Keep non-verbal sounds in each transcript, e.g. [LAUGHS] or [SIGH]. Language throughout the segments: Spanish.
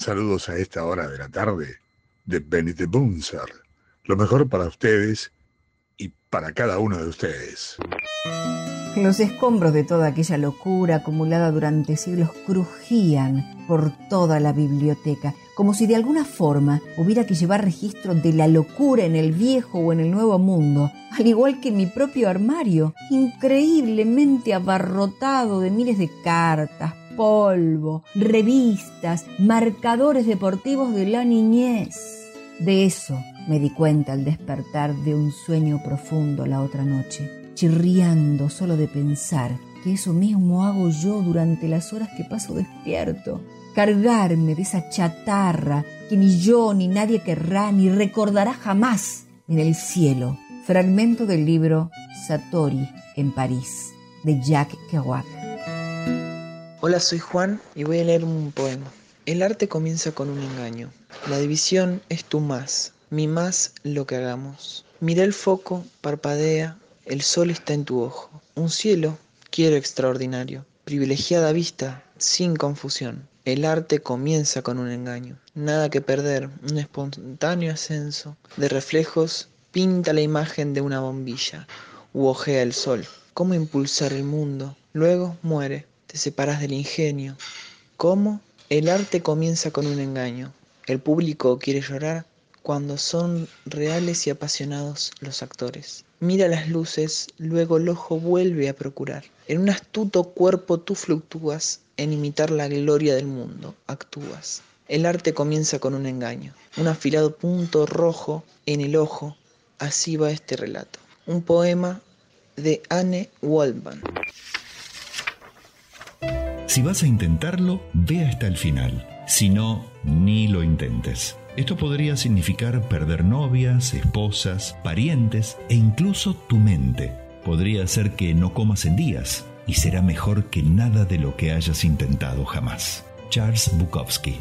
Saludos a esta hora de la tarde de Benite Bunzer. Lo mejor para ustedes y para cada uno de ustedes. Los escombros de toda aquella locura acumulada durante siglos crujían por toda la biblioteca, como si de alguna forma hubiera que llevar registro de la locura en el viejo o en el nuevo mundo, al igual que mi propio armario, increíblemente abarrotado de miles de cartas, polvo, revistas, marcadores deportivos de la niñez. De eso me di cuenta al despertar de un sueño profundo la otra noche chirriando solo de pensar que eso mismo hago yo durante las horas que paso despierto. Cargarme de esa chatarra que ni yo ni nadie querrá ni recordará jamás en el cielo. Fragmento del libro Satori en París, de Jack Kerouac. Hola, soy Juan y voy a leer un poema. El arte comienza con un engaño. La división es tu más, mi más lo que hagamos. Mira el foco, parpadea, el sol está en tu ojo. Un cielo, quiero extraordinario. Privilegiada vista, sin confusión. El arte comienza con un engaño. Nada que perder, un espontáneo ascenso de reflejos pinta la imagen de una bombilla u ojea el sol. ¿Cómo impulsar el mundo? Luego muere, te separas del ingenio. ¿Cómo? El arte comienza con un engaño. El público quiere llorar cuando son reales y apasionados los actores. Mira las luces, luego el ojo vuelve a procurar. En un astuto cuerpo tú fluctúas, en imitar la gloria del mundo, actúas. El arte comienza con un engaño, un afilado punto rojo en el ojo. Así va este relato. Un poema de Anne Waldman. Si vas a intentarlo, ve hasta el final. Si no, ni lo intentes. Esto podría significar perder novias, esposas, parientes e incluso tu mente. Podría ser que no comas en días y será mejor que nada de lo que hayas intentado jamás. Charles Bukowski.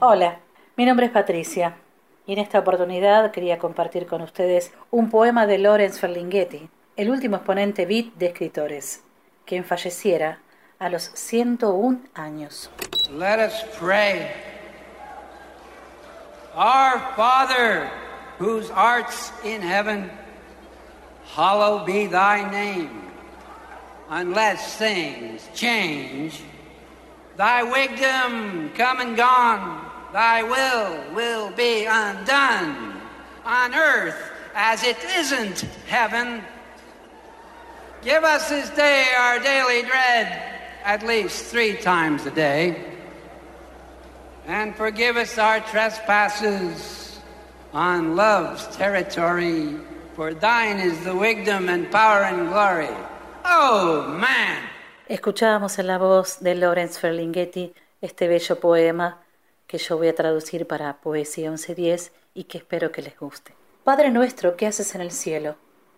Hola, mi nombre es Patricia y en esta oportunidad quería compartir con ustedes un poema de Lawrence Ferlinghetti, el último exponente beat de escritores, quien falleciera a los 101 años. Let us pray. Our Father, whose art's in heaven, hallowed be thy name. Unless things change, thy wisdom come and gone, thy will will be undone on earth as it isn't heaven. Give us this day our daily bread, at least three times a day and forgive us our trespasses on love's territory, for thine is the wisdom and power and glory. Oh, man. Escuchábamos en la voz de Lawrence Ferlinghetti este bello poema que yo voy a traducir para Poesía 1110 y que espero que les guste. Padre nuestro que haces en el cielo,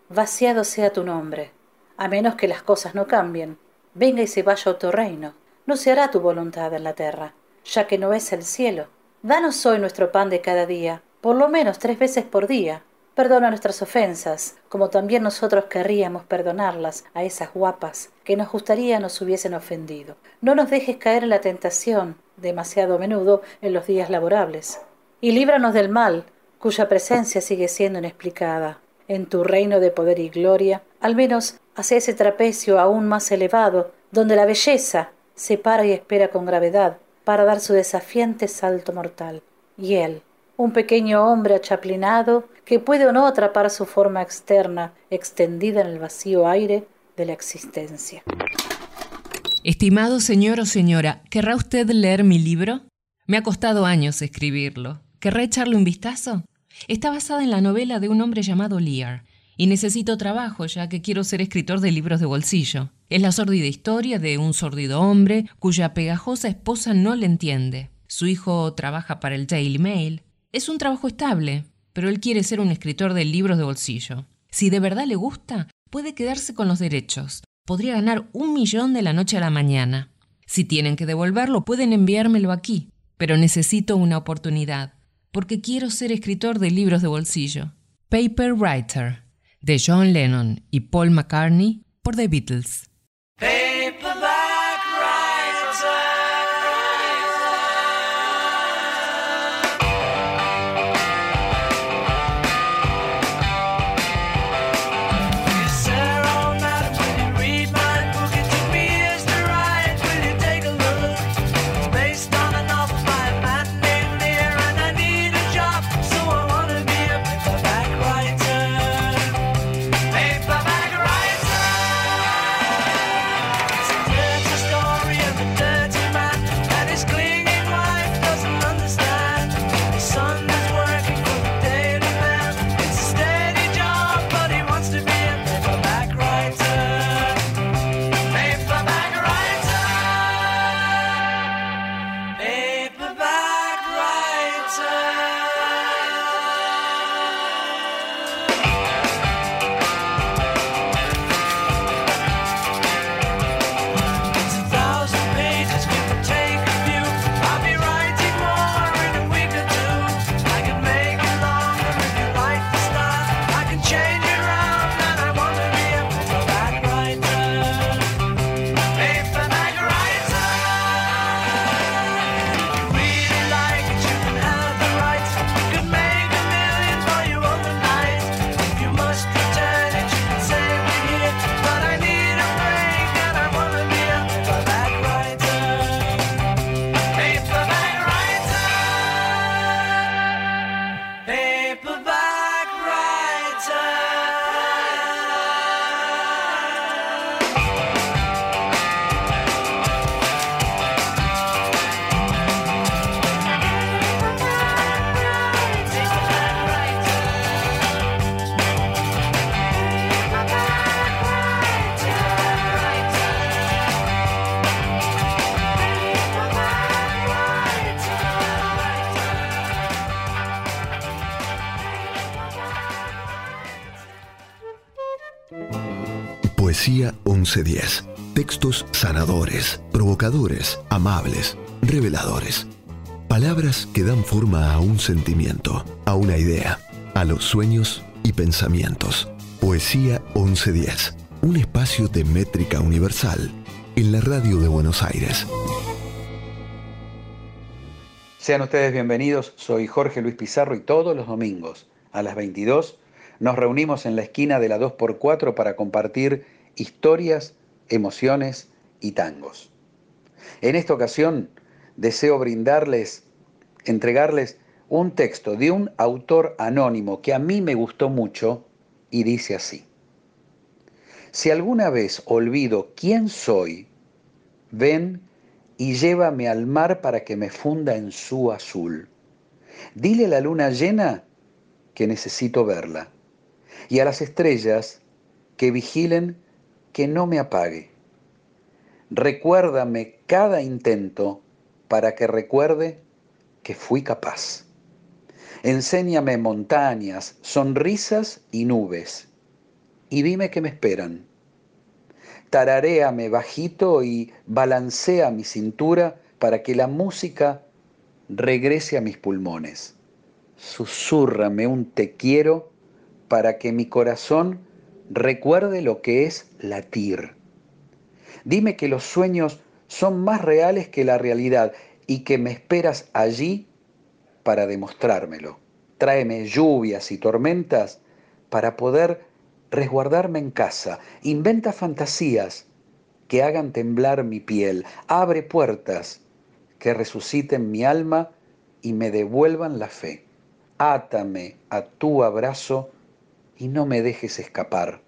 vaciado sea tu nombre, a menos que las cosas no cambien, venga y se vaya a tu reino, no se hará tu voluntad en la tierra ya que no es el cielo. Danos hoy nuestro pan de cada día, por lo menos tres veces por día. Perdona nuestras ofensas, como también nosotros querríamos perdonarlas a esas guapas que nos gustaría nos hubiesen ofendido. No nos dejes caer en la tentación, demasiado a menudo en los días laborables. Y líbranos del mal, cuya presencia sigue siendo inexplicada. En tu reino de poder y gloria, al menos hacia ese trapecio aún más elevado, donde la belleza se para y espera con gravedad, para dar su desafiante salto mortal. Y él, un pequeño hombre achaplinado que puede o no atrapar su forma externa extendida en el vacío aire de la existencia. Estimado señor o señora, ¿querrá usted leer mi libro? Me ha costado años escribirlo. ¿Querrá echarle un vistazo? Está basada en la novela de un hombre llamado Lear, y necesito trabajo ya que quiero ser escritor de libros de bolsillo. Es la sórdida historia de un sórdido hombre cuya pegajosa esposa no le entiende. Su hijo trabaja para el Daily Mail. Es un trabajo estable, pero él quiere ser un escritor de libros de bolsillo. Si de verdad le gusta, puede quedarse con los derechos. Podría ganar un millón de la noche a la mañana. Si tienen que devolverlo, pueden enviármelo aquí. Pero necesito una oportunidad, porque quiero ser escritor de libros de bolsillo. Paper Writer de John Lennon y Paul McCartney por The Beatles. Poesía 1110. Textos sanadores, provocadores, amables, reveladores. Palabras que dan forma a un sentimiento, a una idea, a los sueños y pensamientos. Poesía 1110. Un espacio de métrica universal en la radio de Buenos Aires. Sean ustedes bienvenidos, soy Jorge Luis Pizarro y todos los domingos a las 22 nos reunimos en la esquina de la 2x4 para compartir historias, emociones y tangos. En esta ocasión deseo brindarles, entregarles un texto de un autor anónimo que a mí me gustó mucho y dice así. Si alguna vez olvido quién soy, ven y llévame al mar para que me funda en su azul. Dile a la luna llena que necesito verla y a las estrellas que vigilen que no me apague. Recuérdame cada intento para que recuerde que fui capaz. Enséñame montañas, sonrisas y nubes, y dime que me esperan. Tararéame bajito y balancea mi cintura para que la música regrese a mis pulmones. Susúrrame un te quiero para que mi corazón recuerde lo que es latir. Dime que los sueños son más reales que la realidad y que me esperas allí para demostrármelo. Tráeme lluvias y tormentas para poder resguardarme en casa. Inventa fantasías que hagan temblar mi piel. Abre puertas que resuciten mi alma y me devuelvan la fe. Átame a tu abrazo y no me dejes escapar.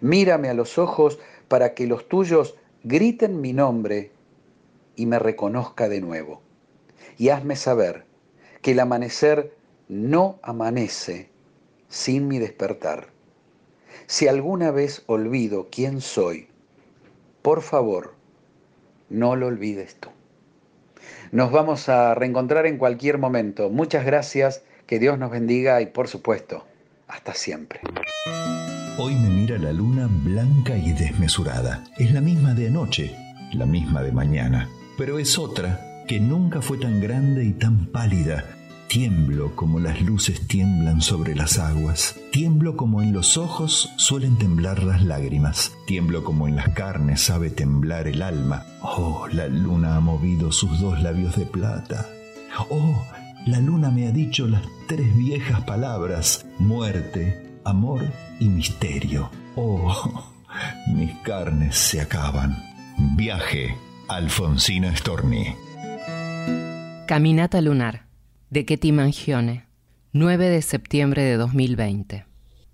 Mírame a los ojos para que los tuyos griten mi nombre y me reconozca de nuevo. Y hazme saber que el amanecer no amanece sin mi despertar. Si alguna vez olvido quién soy, por favor, no lo olvides tú. Nos vamos a reencontrar en cualquier momento. Muchas gracias, que Dios nos bendiga y por supuesto, hasta siempre. Hoy me mira la luna blanca y desmesurada. Es la misma de anoche, la misma de mañana, pero es otra que nunca fue tan grande y tan pálida. Tiemblo como las luces tiemblan sobre las aguas. Tiemblo como en los ojos suelen temblar las lágrimas. Tiemblo como en las carnes sabe temblar el alma. Oh, la luna ha movido sus dos labios de plata. Oh, la luna me ha dicho las tres viejas palabras, muerte, amor y misterio. Oh, [LAUGHS] mis carnes se acaban. Viaje, Alfonsina Storni. Caminata lunar, de Ketty Mangione, 9 de septiembre de 2020.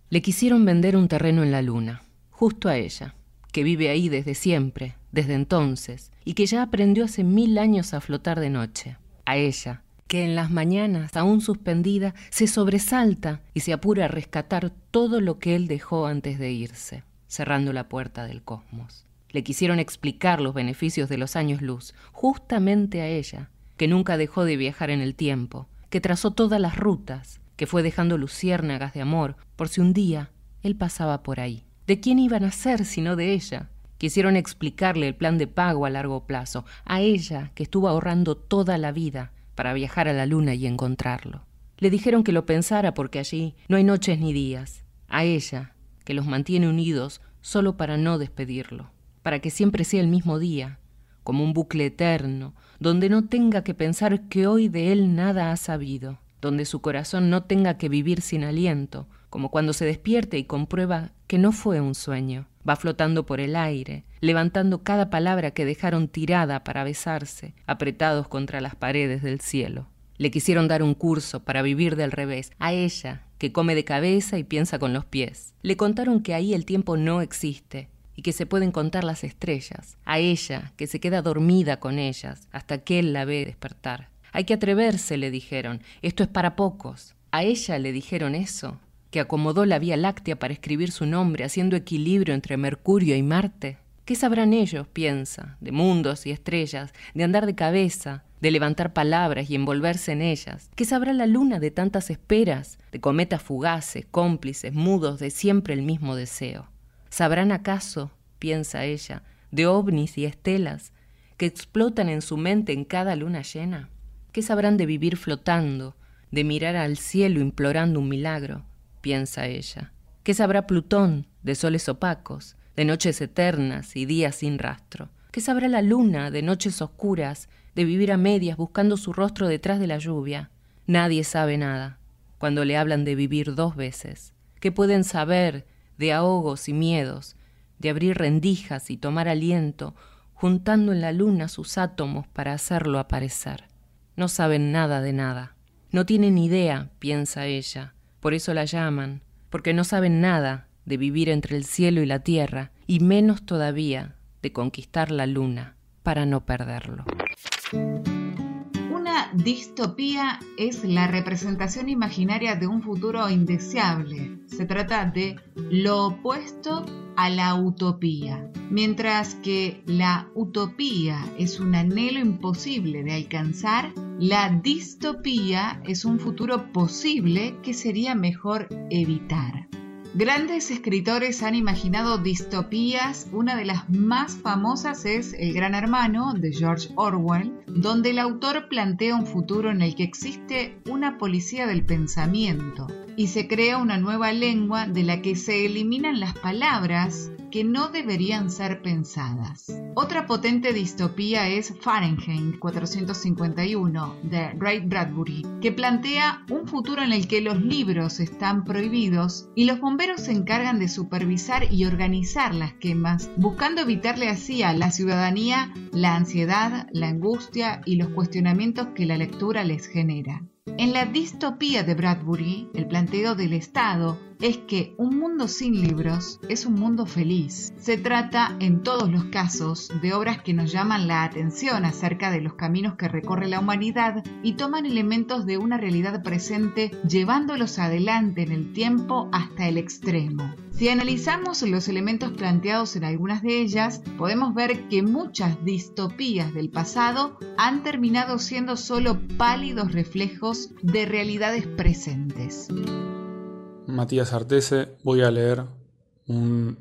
Le quisieron vender un terreno en la luna, justo a ella, que vive ahí desde siempre, desde entonces, y que ya aprendió hace mil años a flotar de noche. A ella, que en las mañanas, aún suspendida, se sobresalta y se apura a rescatar todo lo que él dejó antes de irse, cerrando la puerta del cosmos. Le quisieron explicar los beneficios de los años luz, justamente a ella, que nunca dejó de viajar en el tiempo, que trazó todas las rutas, que fue dejando luciérnagas de amor, por si un día él pasaba por ahí. ¿De quién iban a ser sino de ella? Quisieron explicarle el plan de pago a largo plazo, a ella que estuvo ahorrando toda la vida para viajar a la luna y encontrarlo. Le dijeron que lo pensara porque allí no hay noches ni días. A ella, que los mantiene unidos solo para no despedirlo, para que siempre sea el mismo día, como un bucle eterno, donde no tenga que pensar que hoy de él nada ha sabido, donde su corazón no tenga que vivir sin aliento, como cuando se despierte y comprueba que no fue un sueño. Va flotando por el aire, levantando cada palabra que dejaron tirada para besarse, apretados contra las paredes del cielo. Le quisieron dar un curso para vivir del revés, a ella, que come de cabeza y piensa con los pies. Le contaron que ahí el tiempo no existe y que se pueden contar las estrellas, a ella, que se queda dormida con ellas hasta que él la ve despertar. Hay que atreverse, le dijeron, esto es para pocos. A ella le dijeron eso, que acomodó la Vía Láctea para escribir su nombre, haciendo equilibrio entre Mercurio y Marte? ¿Qué sabrán ellos, piensa, de mundos y estrellas, de andar de cabeza, de levantar palabras y envolverse en ellas? ¿Qué sabrá la luna de tantas esperas, de cometas fugaces, cómplices, mudos de siempre el mismo deseo? ¿Sabrán acaso, piensa ella, de ovnis y estelas que explotan en su mente en cada luna llena? ¿Qué sabrán de vivir flotando, de mirar al cielo implorando un milagro? Piensa ella. ¿Qué sabrá Plutón de soles opacos, de noches eternas y días sin rastro? ¿Qué sabrá la luna de noches oscuras, de vivir a medias buscando su rostro detrás de la lluvia? Nadie sabe nada cuando le hablan de vivir dos veces. ¿Qué pueden saber de ahogos y miedos, de abrir rendijas y tomar aliento, juntando en la luna sus átomos para hacerlo aparecer? No saben nada de nada. No tienen idea, piensa ella. Por eso la llaman, porque no saben nada de vivir entre el cielo y la tierra, y menos todavía de conquistar la luna para no perderlo. Una distopía es la representación imaginaria de un futuro indeseable. Se trata de lo opuesto a la utopía. Mientras que la utopía es un anhelo imposible de alcanzar, la distopía es un futuro posible que sería mejor evitar. Grandes escritores han imaginado distopías, una de las más famosas es El Gran Hermano de George Orwell, donde el autor plantea un futuro en el que existe una policía del pensamiento y se crea una nueva lengua de la que se eliminan las palabras que no deberían ser pensadas. Otra potente distopía es Fahrenheit 451 de Ray Bradbury, que plantea un futuro en el que los libros están prohibidos y los bomberos se encargan de supervisar y organizar las quemas, buscando evitarle así a la ciudadanía la ansiedad, la angustia y los cuestionamientos que la lectura les genera. En la distopía de Bradbury, el planteo del Estado es que un mundo sin libros es un mundo feliz. Se trata, en todos los casos, de obras que nos llaman la atención acerca de los caminos que recorre la humanidad y toman elementos de una realidad presente llevándolos adelante en el tiempo hasta el extremo. Si analizamos los elementos planteados en algunas de ellas, podemos ver que muchas distopías del pasado han terminado siendo solo pálidos reflejos de realidades presentes. Matías Artese, voy a leer un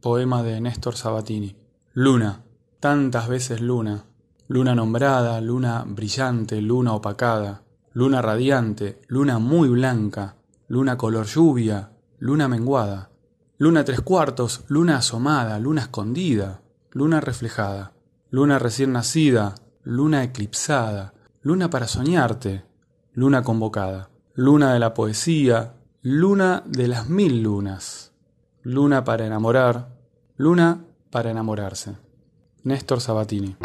poema de Néstor Sabatini. Luna, tantas veces luna, luna nombrada, luna brillante, luna opacada, luna radiante, luna muy blanca, luna color lluvia, luna menguada. Luna tres cuartos, luna asomada, luna escondida, luna reflejada, luna recién nacida, luna eclipsada, luna para soñarte, luna convocada, luna de la poesía, luna de las mil lunas, luna para enamorar, luna para enamorarse. Néstor Sabatini.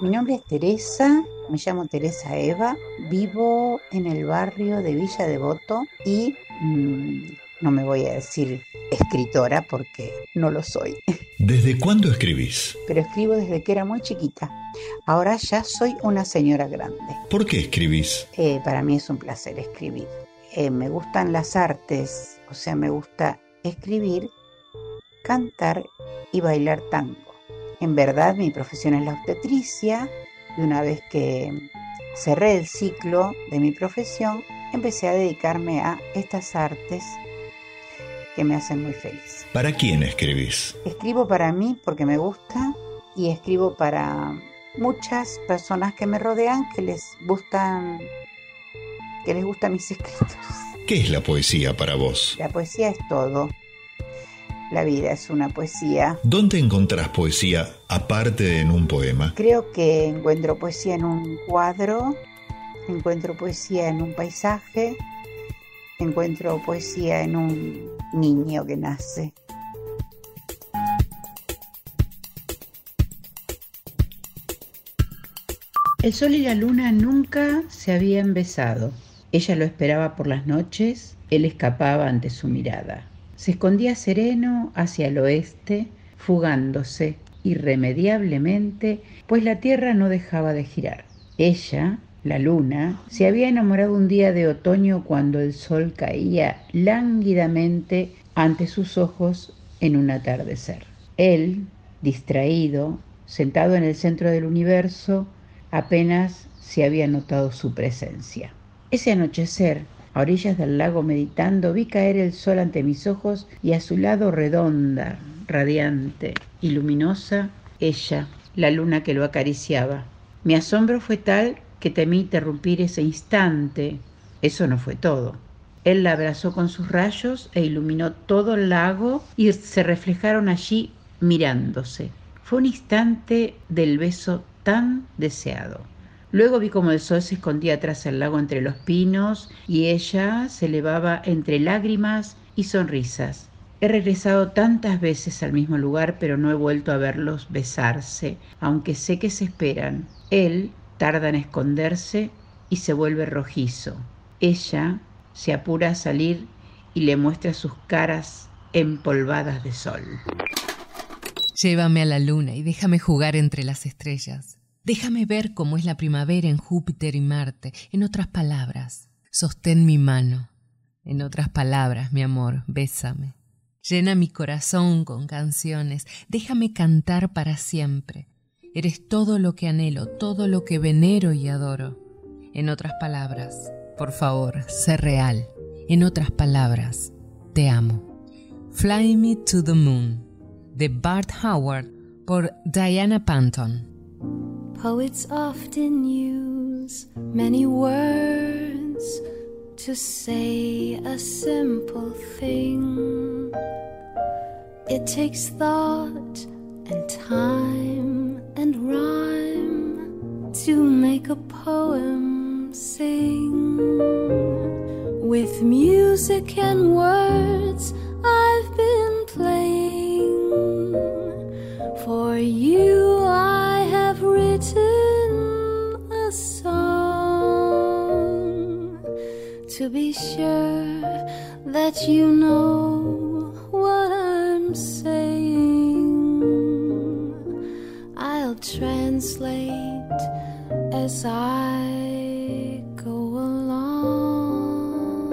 Mi nombre es Teresa me llamo Teresa Eva, vivo en el barrio de Villa Devoto y mm, no me voy a decir escritora porque no lo soy. ¿Desde cuándo escribís? Pero escribo desde que era muy chiquita. Ahora ya soy una señora grande. ¿Por qué escribís? Eh, para mí es un placer escribir. Eh, me gustan las artes, o sea, me gusta escribir, cantar y bailar tango. En verdad mi profesión es la obstetricia, y una vez que cerré el ciclo de mi profesión, empecé a dedicarme a estas artes que me hacen muy feliz. ¿Para quién escribís? Escribo para mí porque me gusta y escribo para muchas personas que me rodean que les gustan que les gustan mis escritos. ¿Qué es la poesía para vos? La poesía es todo. La vida es una poesía. ¿Dónde encontrás poesía aparte de en un poema? Creo que encuentro poesía en un cuadro, encuentro poesía en un paisaje, encuentro poesía en un niño que nace. El sol y la luna nunca se habían besado. Ella lo esperaba por las noches, él escapaba ante su mirada. Se escondía sereno hacia el oeste, fugándose irremediablemente, pues la Tierra no dejaba de girar. Ella, la luna, se había enamorado un día de otoño cuando el sol caía lánguidamente ante sus ojos en un atardecer. Él, distraído, sentado en el centro del universo, apenas se había notado su presencia. Ese anochecer A orillas del lago meditando vi caer el sol ante mis ojos y a su lado redonda, radiante y luminosa, ella, la luna que lo acariciaba. Mi asombro fue tal que temí interrumpir ese instante. Eso no fue todo. Él la abrazó con sus rayos e iluminó todo el lago y se reflejaron allí mirándose. Fue un instante del beso tan deseado. Luego vi como el sol se escondía tras el lago entre los pinos y ella se elevaba entre lágrimas y sonrisas. He regresado tantas veces al mismo lugar, pero no he vuelto a verlos besarse, aunque sé que se esperan. Él tarda en esconderse y se vuelve rojizo. Ella se apura a salir y le muestra sus caras empolvadas de sol. Llévame a la luna y déjame jugar entre las estrellas. Déjame ver cómo es la primavera en Júpiter y Marte. En otras palabras, sostén mi mano. En otras palabras, mi amor, bésame. Llena mi corazón con canciones. Déjame cantar para siempre. Eres todo lo que anhelo, todo lo que venero y adoro. En otras palabras, por favor, sé real. En otras palabras, te amo. Fly Me to the Moon, de Bart Howard, por Diana Panton. Poets often use many words to say a simple thing. It takes thought and time and rhyme to make a poem sing. With music and words, I've been playing. For you, I have written a song to be sure that you know what I'm saying. Translate as I go along.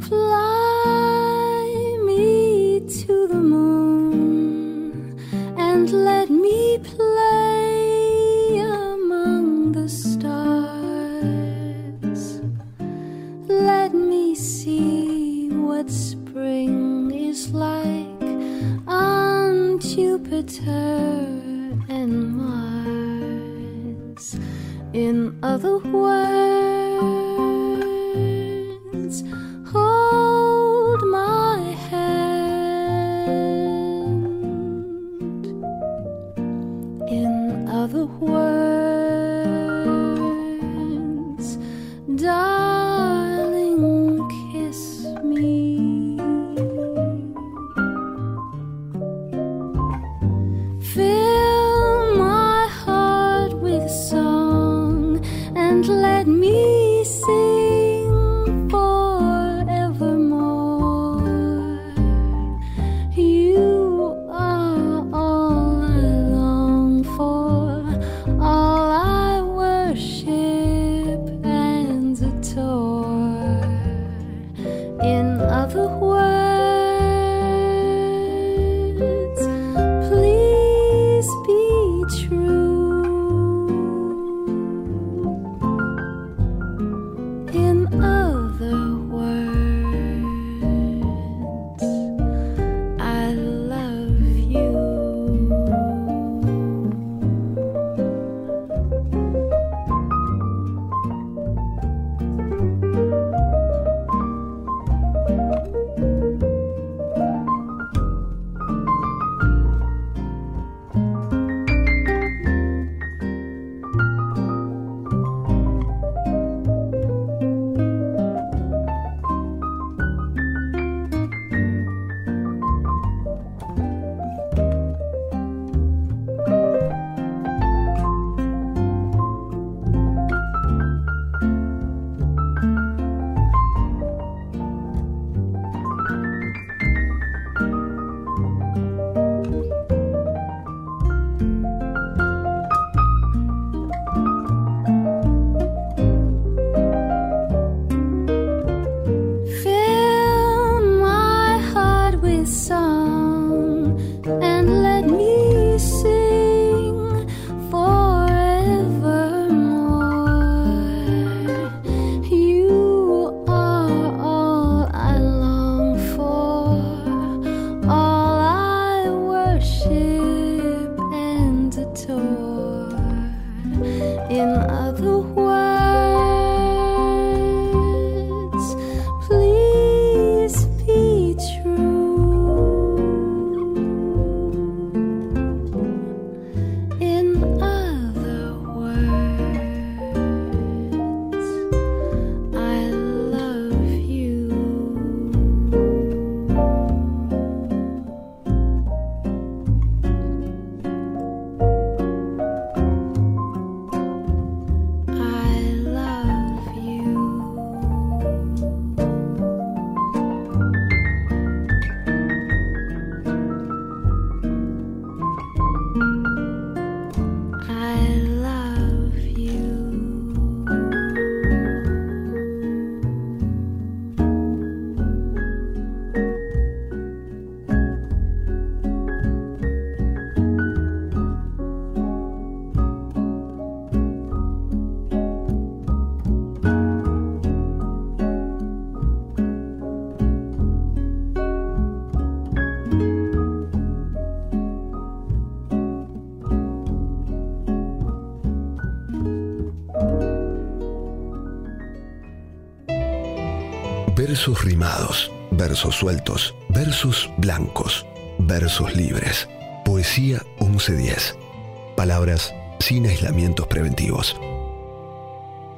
Fly me to the moon and let me play among the stars. Let me see what spring is like Jupiter and Mars. In other words, hold my hand. In other words, Versos rimados, versos sueltos, versos blancos, versos libres. Poesía 1110. Palabras sin aislamientos preventivos.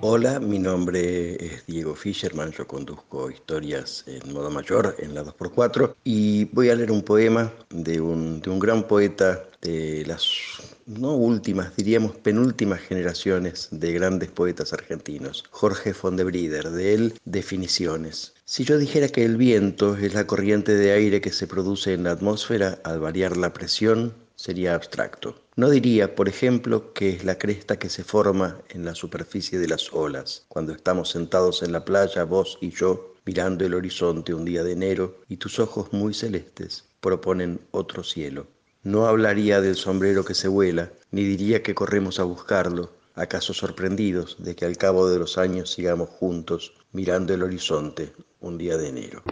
Hola, mi nombre es Diego Fischerman, yo conduzco historias en modo mayor en la 2x4 y voy a leer un poema de un, de un gran poeta de las no últimas, diríamos penúltimas generaciones de grandes poetas argentinos, Jorge von de Brider, de él Definiciones. Si yo dijera que el viento es la corriente de aire que se produce en la atmósfera al variar la presión, sería abstracto. No diría, por ejemplo, que es la cresta que se forma en la superficie de las olas, cuando estamos sentados en la playa, vos y yo, mirando el horizonte un día de enero, y tus ojos muy celestes proponen otro cielo. No hablaría del sombrero que se vuela, ni diría que corremos a buscarlo, acaso sorprendidos de que al cabo de los años sigamos juntos mirando el horizonte un día de enero.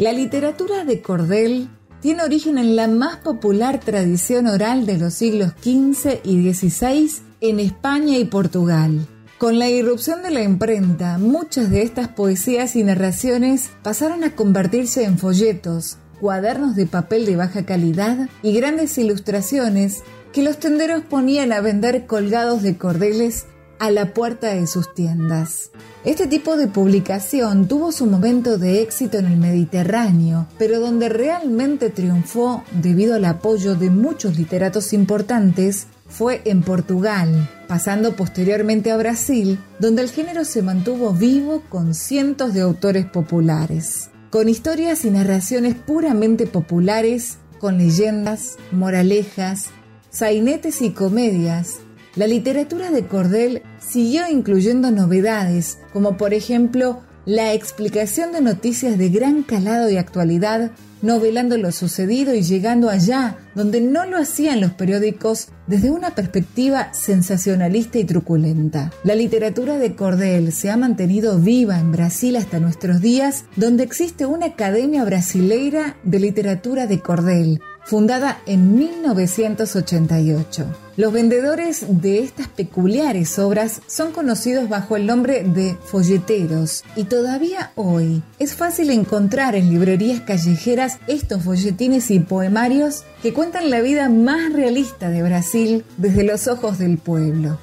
La literatura de cordel tiene origen en la más popular tradición oral de los siglos XV y XVI en España y Portugal. Con la irrupción de la imprenta, muchas de estas poesías y narraciones pasaron a convertirse en folletos, cuadernos de papel de baja calidad y grandes ilustraciones que los tenderos ponían a vender colgados de cordeles a la puerta de sus tiendas. Este tipo de publicación tuvo su momento de éxito en el Mediterráneo, pero donde realmente triunfó debido al apoyo de muchos literatos importantes fue en Portugal, pasando posteriormente a Brasil, donde el género se mantuvo vivo con cientos de autores populares, con historias y narraciones puramente populares, con leyendas, moralejas, sainetes y comedias. La literatura de Cordel siguió incluyendo novedades, como por ejemplo la explicación de noticias de gran calado y actualidad, novelando lo sucedido y llegando allá donde no lo hacían los periódicos desde una perspectiva sensacionalista y truculenta. La literatura de Cordel se ha mantenido viva en Brasil hasta nuestros días, donde existe una Academia Brasileira de Literatura de Cordel, fundada en 1988. Los vendedores de estas peculiares obras son conocidos bajo el nombre de folleteros y todavía hoy es fácil encontrar en librerías callejeras estos folletines y poemarios que cuentan la vida más realista de Brasil desde los ojos del pueblo.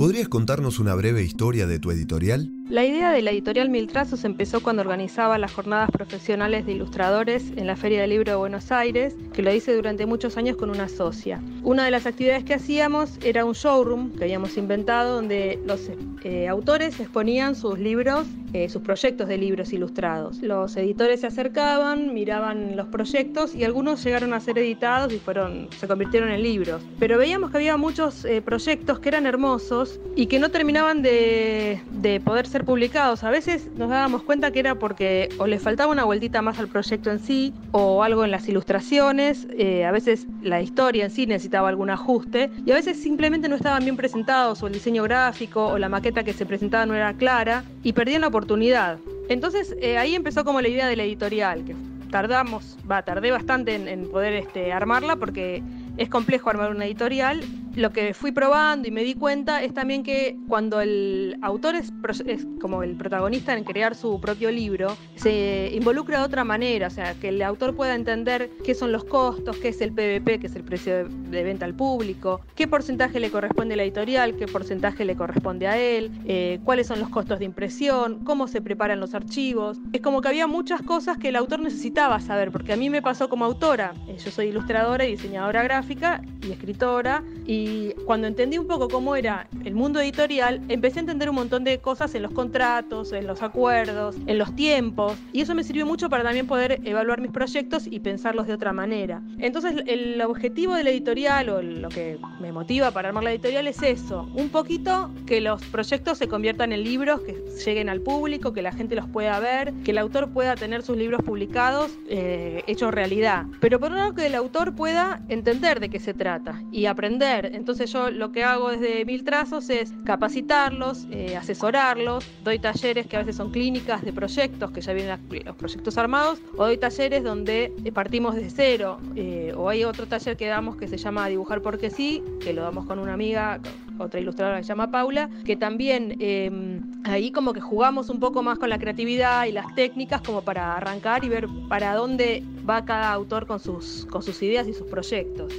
¿Podrías contarnos una breve historia de tu editorial? La idea de la editorial Mil Trazos empezó cuando organizaba las jornadas profesionales de ilustradores en la Feria del Libro de Buenos Aires, que lo hice durante muchos años con una socia. Una de las actividades que hacíamos era un showroom que habíamos inventado donde los eh, autores exponían sus libros, eh, sus proyectos de libros ilustrados. Los editores se acercaban, miraban los proyectos y algunos llegaron a ser editados y fueron, se convirtieron en libros. Pero veíamos que había muchos eh, proyectos que eran hermosos y que no terminaban de, de poder ser publicados. A veces nos dábamos cuenta que era porque o le faltaba una vueltita más al proyecto en sí o algo en las ilustraciones, eh, a veces la historia en sí necesitaba algún ajuste y a veces simplemente no estaban bien presentados o el diseño gráfico o la maqueta que se presentaba no era clara y perdían la oportunidad. Entonces eh, ahí empezó como la idea de la editorial, que tardamos, va, tardé bastante en, en poder este, armarla porque es complejo armar una editorial. Lo que fui probando y me di cuenta es también que cuando el autor es, como el protagonista en crear su propio libro, se involucra de otra manera, o sea, que el autor pueda entender qué son los costos, qué es el PVP, que es el precio de, venta al público, qué porcentaje le corresponde a la editorial, qué porcentaje le corresponde a él, eh, cuáles son los costos de impresión, cómo se preparan los archivos. Es como que había muchas cosas que el autor necesitaba saber, porque a mí me pasó como autora. Eh, yo soy ilustradora y diseñadora gráfica y escritora, y cuando entendí un poco cómo era el mundo editorial, empecé a entender un montón de cosas en los contratos, en los acuerdos, en los tiempos, y eso me sirvió mucho para también poder evaluar mis proyectos y pensarlos de otra manera. Entonces, el objetivo de la editorial o lo que me motiva para armar la editorial es eso, un poquito que los proyectos se conviertan en libros, que lleguen al público, que la gente los pueda ver, que el autor pueda tener sus libros publicados, eh, hechos realidad. Pero por un lado que el autor pueda entender de qué se trata y aprender Entonces yo lo que hago desde Mil Trazos es capacitarlos, eh, asesorarlos, doy talleres que a veces son clínicas de proyectos, que ya vienen los proyectos armados, o doy talleres donde eh, partimos desde cero, eh, o hay otro taller que damos que se llama Dibujar porque sí, que lo damos con una amiga, otra ilustradora que se llama Paula, que también eh, ahí como que jugamos un poco más con la creatividad y las técnicas como para arrancar y ver para dónde va cada autor con sus, con sus ideas y sus proyectos.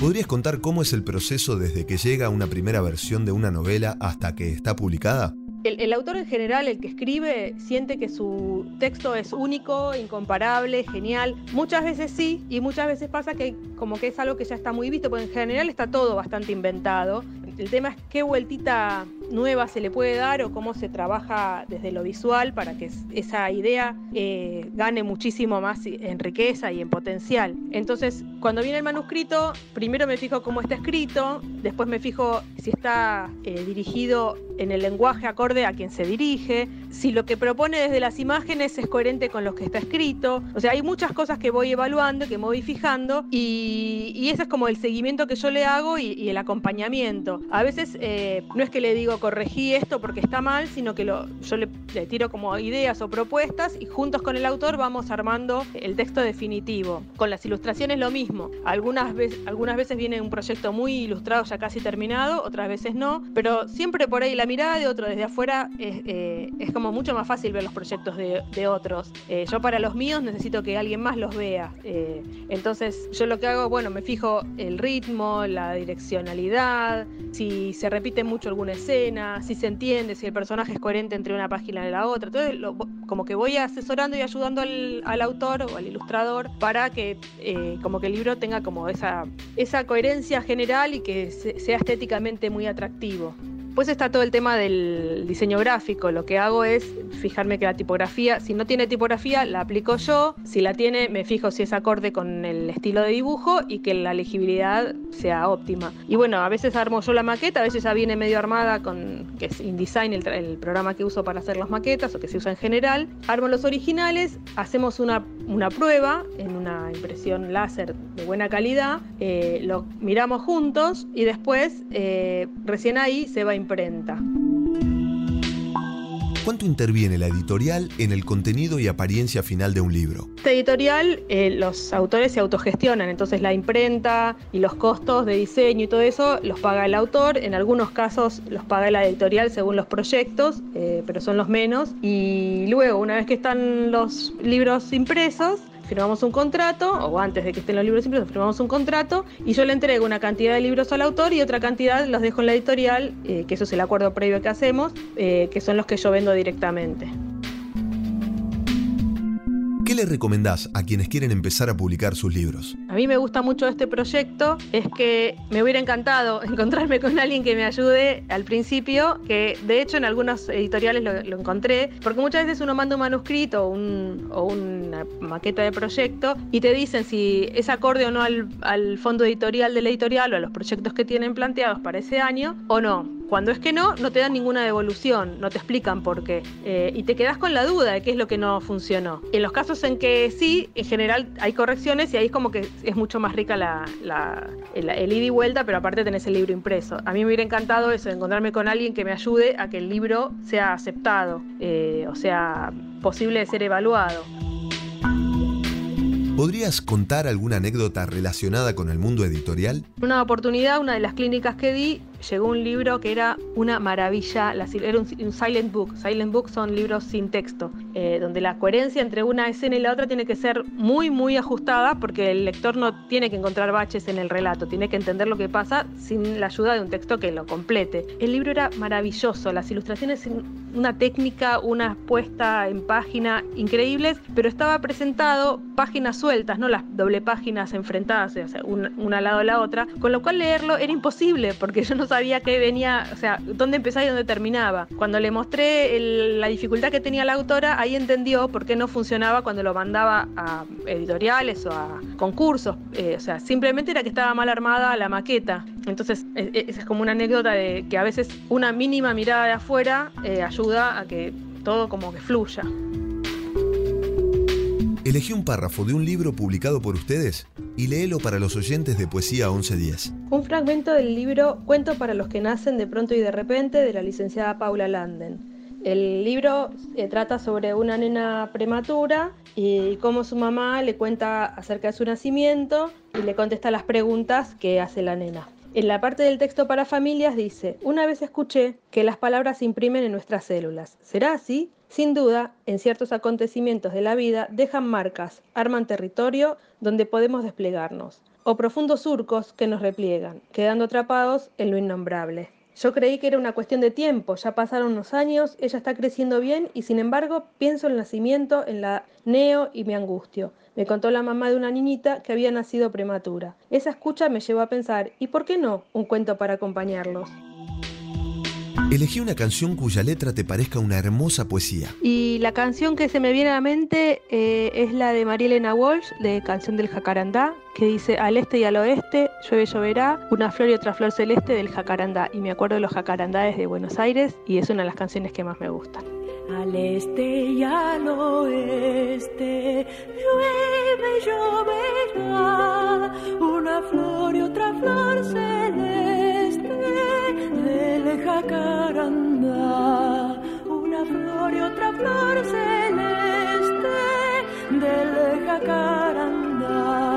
¿Podrías contar cómo es el proceso desde que llega una primera versión de una novela hasta que está publicada? El, autor en general, el que escribe, siente que su texto es único, incomparable, genial. Muchas veces sí, y muchas veces pasa que como que es algo que ya está muy visto, porque en general está todo bastante inventado. El tema es qué vueltita nueva se le puede dar o cómo se trabaja desde lo visual para que esa idea eh, gane muchísimo más en riqueza y en potencial. Entonces, cuando viene el manuscrito, primero me fijo cómo está escrito, después me fijo si está eh, dirigido en el lenguaje acorde a quien se dirige, si lo que propone desde las imágenes es coherente con lo que está escrito. O sea, hay muchas cosas que voy evaluando, que me voy fijando y, y ese es como el seguimiento que yo le hago y, el acompañamiento. A veces eh, no es que le digo corregí esto porque está mal, sino que lo, yo le, le tiro como ideas o propuestas y juntos con el autor vamos armando el texto definitivo. Con las ilustraciones lo mismo. Algunas veces, algunas veces viene un proyecto muy ilustrado ya casi terminado, otras veces no, pero siempre por ahí la mirada de otro desde afuera es, eh, es como mucho más fácil ver los proyectos de, de otros. Eh, yo para los míos necesito que alguien más los vea. Eh, entonces yo lo que hago, bueno, me fijo el ritmo, la direccionalidad, si se repite mucho alguna escena, si se entiende, si el personaje es coherente entre una página y la otra. Entonces lo, como que voy asesorando y ayudando al, autor o al ilustrador para que eh, como que el libro tenga como esa, esa coherencia general y que se, sea estéticamente muy atractivo. Después está todo el tema del diseño gráfico. Lo que hago es fijarme que la tipografía, si no tiene tipografía, la aplico yo. Si la tiene, me fijo si es acorde con el estilo de dibujo y que la legibilidad sea óptima. Y bueno, a veces armo yo la maqueta, a veces ya viene medio armada con, que es InDesign, el, el programa que uso para hacer las maquetas o que se usa en general. Armo los originales, hacemos una, una prueba en una impresión láser de buena calidad, eh, lo miramos juntos y después eh, recién ahí se va a imprenta. ¿Cuánto interviene la editorial en el contenido y apariencia final de un libro? Esta editorial, eh, los autores se autogestionan, entonces la imprenta y los costos de diseño y todo eso los paga el autor, en algunos casos los paga la editorial según los proyectos, eh, pero son los menos. Y luego, una vez que están los libros impresos, firmamos un contrato, o antes de que estén los libros impresos, firmamos un contrato y yo le entrego una cantidad de libros al autor y otra cantidad los dejo en la editorial, eh, que eso es el acuerdo previo que hacemos, eh, que son los que yo vendo directamente. ¿Qué le recomendás a quienes quieren empezar a publicar sus libros? A mí me gusta mucho este proyecto, es que me hubiera encantado [LAUGHS] encontrarme con alguien que me ayude al principio, que de hecho en algunos editoriales lo, encontré, porque muchas veces uno manda un manuscrito o una maqueta de proyecto y te dicen si es acorde o no al, al fondo editorial de la editorial o a los proyectos que tienen planteados para ese año o no. Cuando es que no, no te dan ninguna devolución, no te explican por qué. Eh, y te quedas con la duda de qué es lo que no funcionó. En los casos en que sí, en general hay correcciones y ahí es como que es mucho más rica la, la, el, el ida y vuelta, pero aparte tenés el libro impreso. A mí me hubiera encantado eso, encontrarme con alguien que me ayude a que el libro sea aceptado, eh, o sea, posible de ser evaluado. ¿Podrías contar alguna anécdota relacionada con el mundo editorial? Una oportunidad, una de las clínicas que di, llegó un libro que era una maravilla, era un, silent book. Silent book son libros sin texto, eh, donde la coherencia entre una escena y la otra tiene que ser muy, muy ajustada porque el lector no tiene que encontrar baches en el relato, tiene que entender lo que pasa sin la ayuda de un texto que lo complete. El libro era maravilloso, las ilustraciones, una técnica, una puesta en página increíbles, pero estaba presentado páginas sueltas, no las doble páginas enfrentadas, o una, una al lado de la otra, con lo cual leerlo era imposible porque yo no sabía qué venía, o sea, dónde empezaba y dónde terminaba. Cuando le mostré el, la dificultad que tenía la autora, ahí entendió por qué no funcionaba cuando lo mandaba a editoriales o a concursos. Eh, o sea, simplemente era que estaba mal armada la maqueta. Entonces, esa es como una anécdota de que a veces una mínima mirada de afuera eh, ayuda a que todo como que fluya. Elegí un párrafo de un libro publicado por ustedes y léelo para los oyentes de Poesía 1110. Un fragmento del libro Cuento para los que nacen de pronto y de repente de la licenciada Paula Landen. El libro eh, trata sobre una nena prematura y cómo su mamá le cuenta acerca de su nacimiento y le contesta las preguntas que hace la nena. En la parte del texto para familias dice, una vez escuché que las palabras se imprimen en nuestras células. ¿Será así? Sin duda, en ciertos acontecimientos de la vida dejan marcas, arman territorio donde podemos desplegarnos, o profundos surcos que nos repliegan, quedando atrapados en lo innombrable. Yo creí que era una cuestión de tiempo, ya pasaron unos años, ella está creciendo bien y sin embargo pienso en el nacimiento, en la neo y me angustio. Me contó la mamá de una niñita que había nacido prematura. Esa escucha me llevó a pensar, ¿y por qué no un cuento para acompañarlos? Elegí una canción cuya letra te parezca una hermosa poesía. Y la canción que se me viene a la mente eh, es la de María Elena Walsh, de Canción del Jacarandá, que dice al este y al oeste, llueve, lloverá, una flor y otra flor celeste del jacarandá. Y me acuerdo de los jacarandáes de Buenos Aires y es una de las canciones que más me gustan. Al este y al oeste, llueve, lloverá, una flor y otra flor celeste del jacarandá. Una flor y otra flor celeste del jacarandá.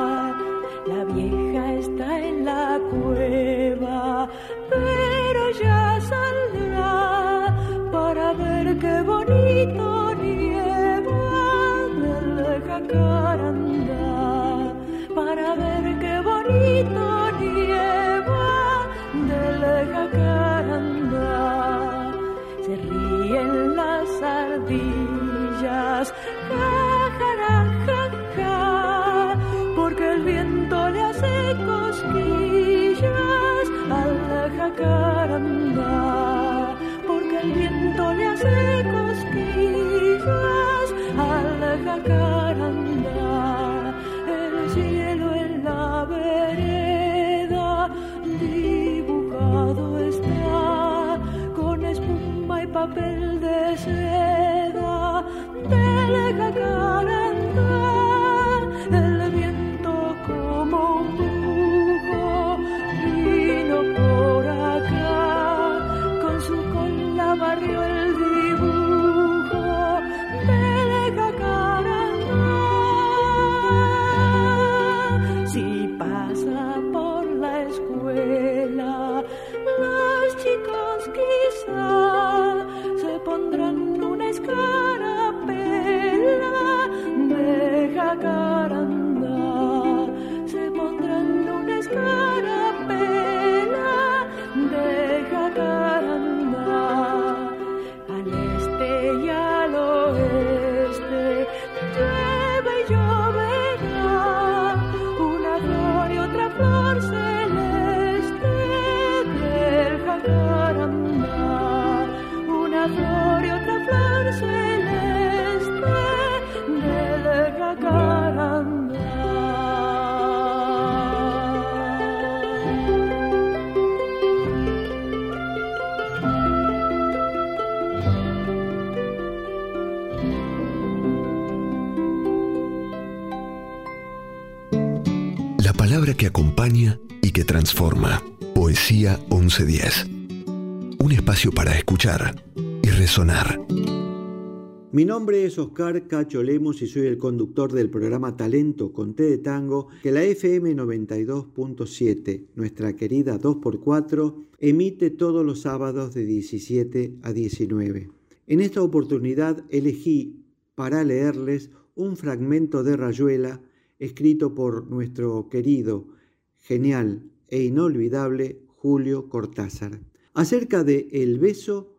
Mi nombre es Oscar Cacho Lemos y soy el conductor del programa Talento con T de Tango que la FM 92.7, nuestra querida 2x4, emite todos los sábados de 17 a 19. En esta oportunidad elegí para leerles un fragmento de Rayuela escrito por nuestro querido, genial e inolvidable Julio Cortázar. Acerca de El beso,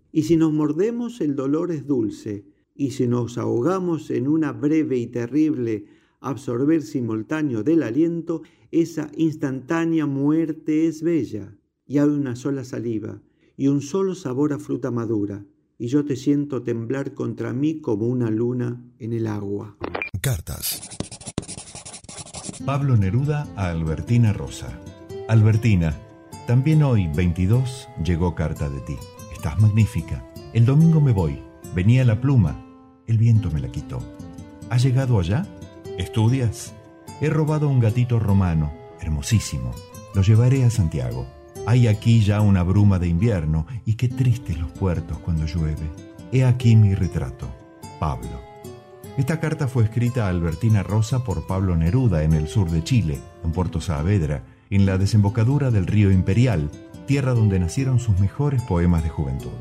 Y si nos mordemos el dolor es dulce, y si nos ahogamos en una breve y terrible absorber simultáneo del aliento, esa instantánea muerte es bella, y hay una sola saliva, y un solo sabor a fruta madura, y yo te siento temblar contra mí como una luna en el agua. Cartas. Pablo Neruda a Albertina Rosa. Albertina, también hoy, 22, llegó carta de ti. Estás magnífica. El domingo me voy. Venía la pluma. El viento me la quitó. ¿Has llegado allá? ¿Estudias? He robado un gatito romano, hermosísimo. Lo llevaré a Santiago. Hay aquí ya una bruma de invierno y qué tristes los puertos cuando llueve. He aquí mi retrato. Pablo. Esta carta fue escrita a Albertina Rosa por Pablo Neruda en el sur de Chile, en Puerto Saavedra, en la desembocadura del río Imperial, tierra donde nacieron sus mejores poemas de juventud.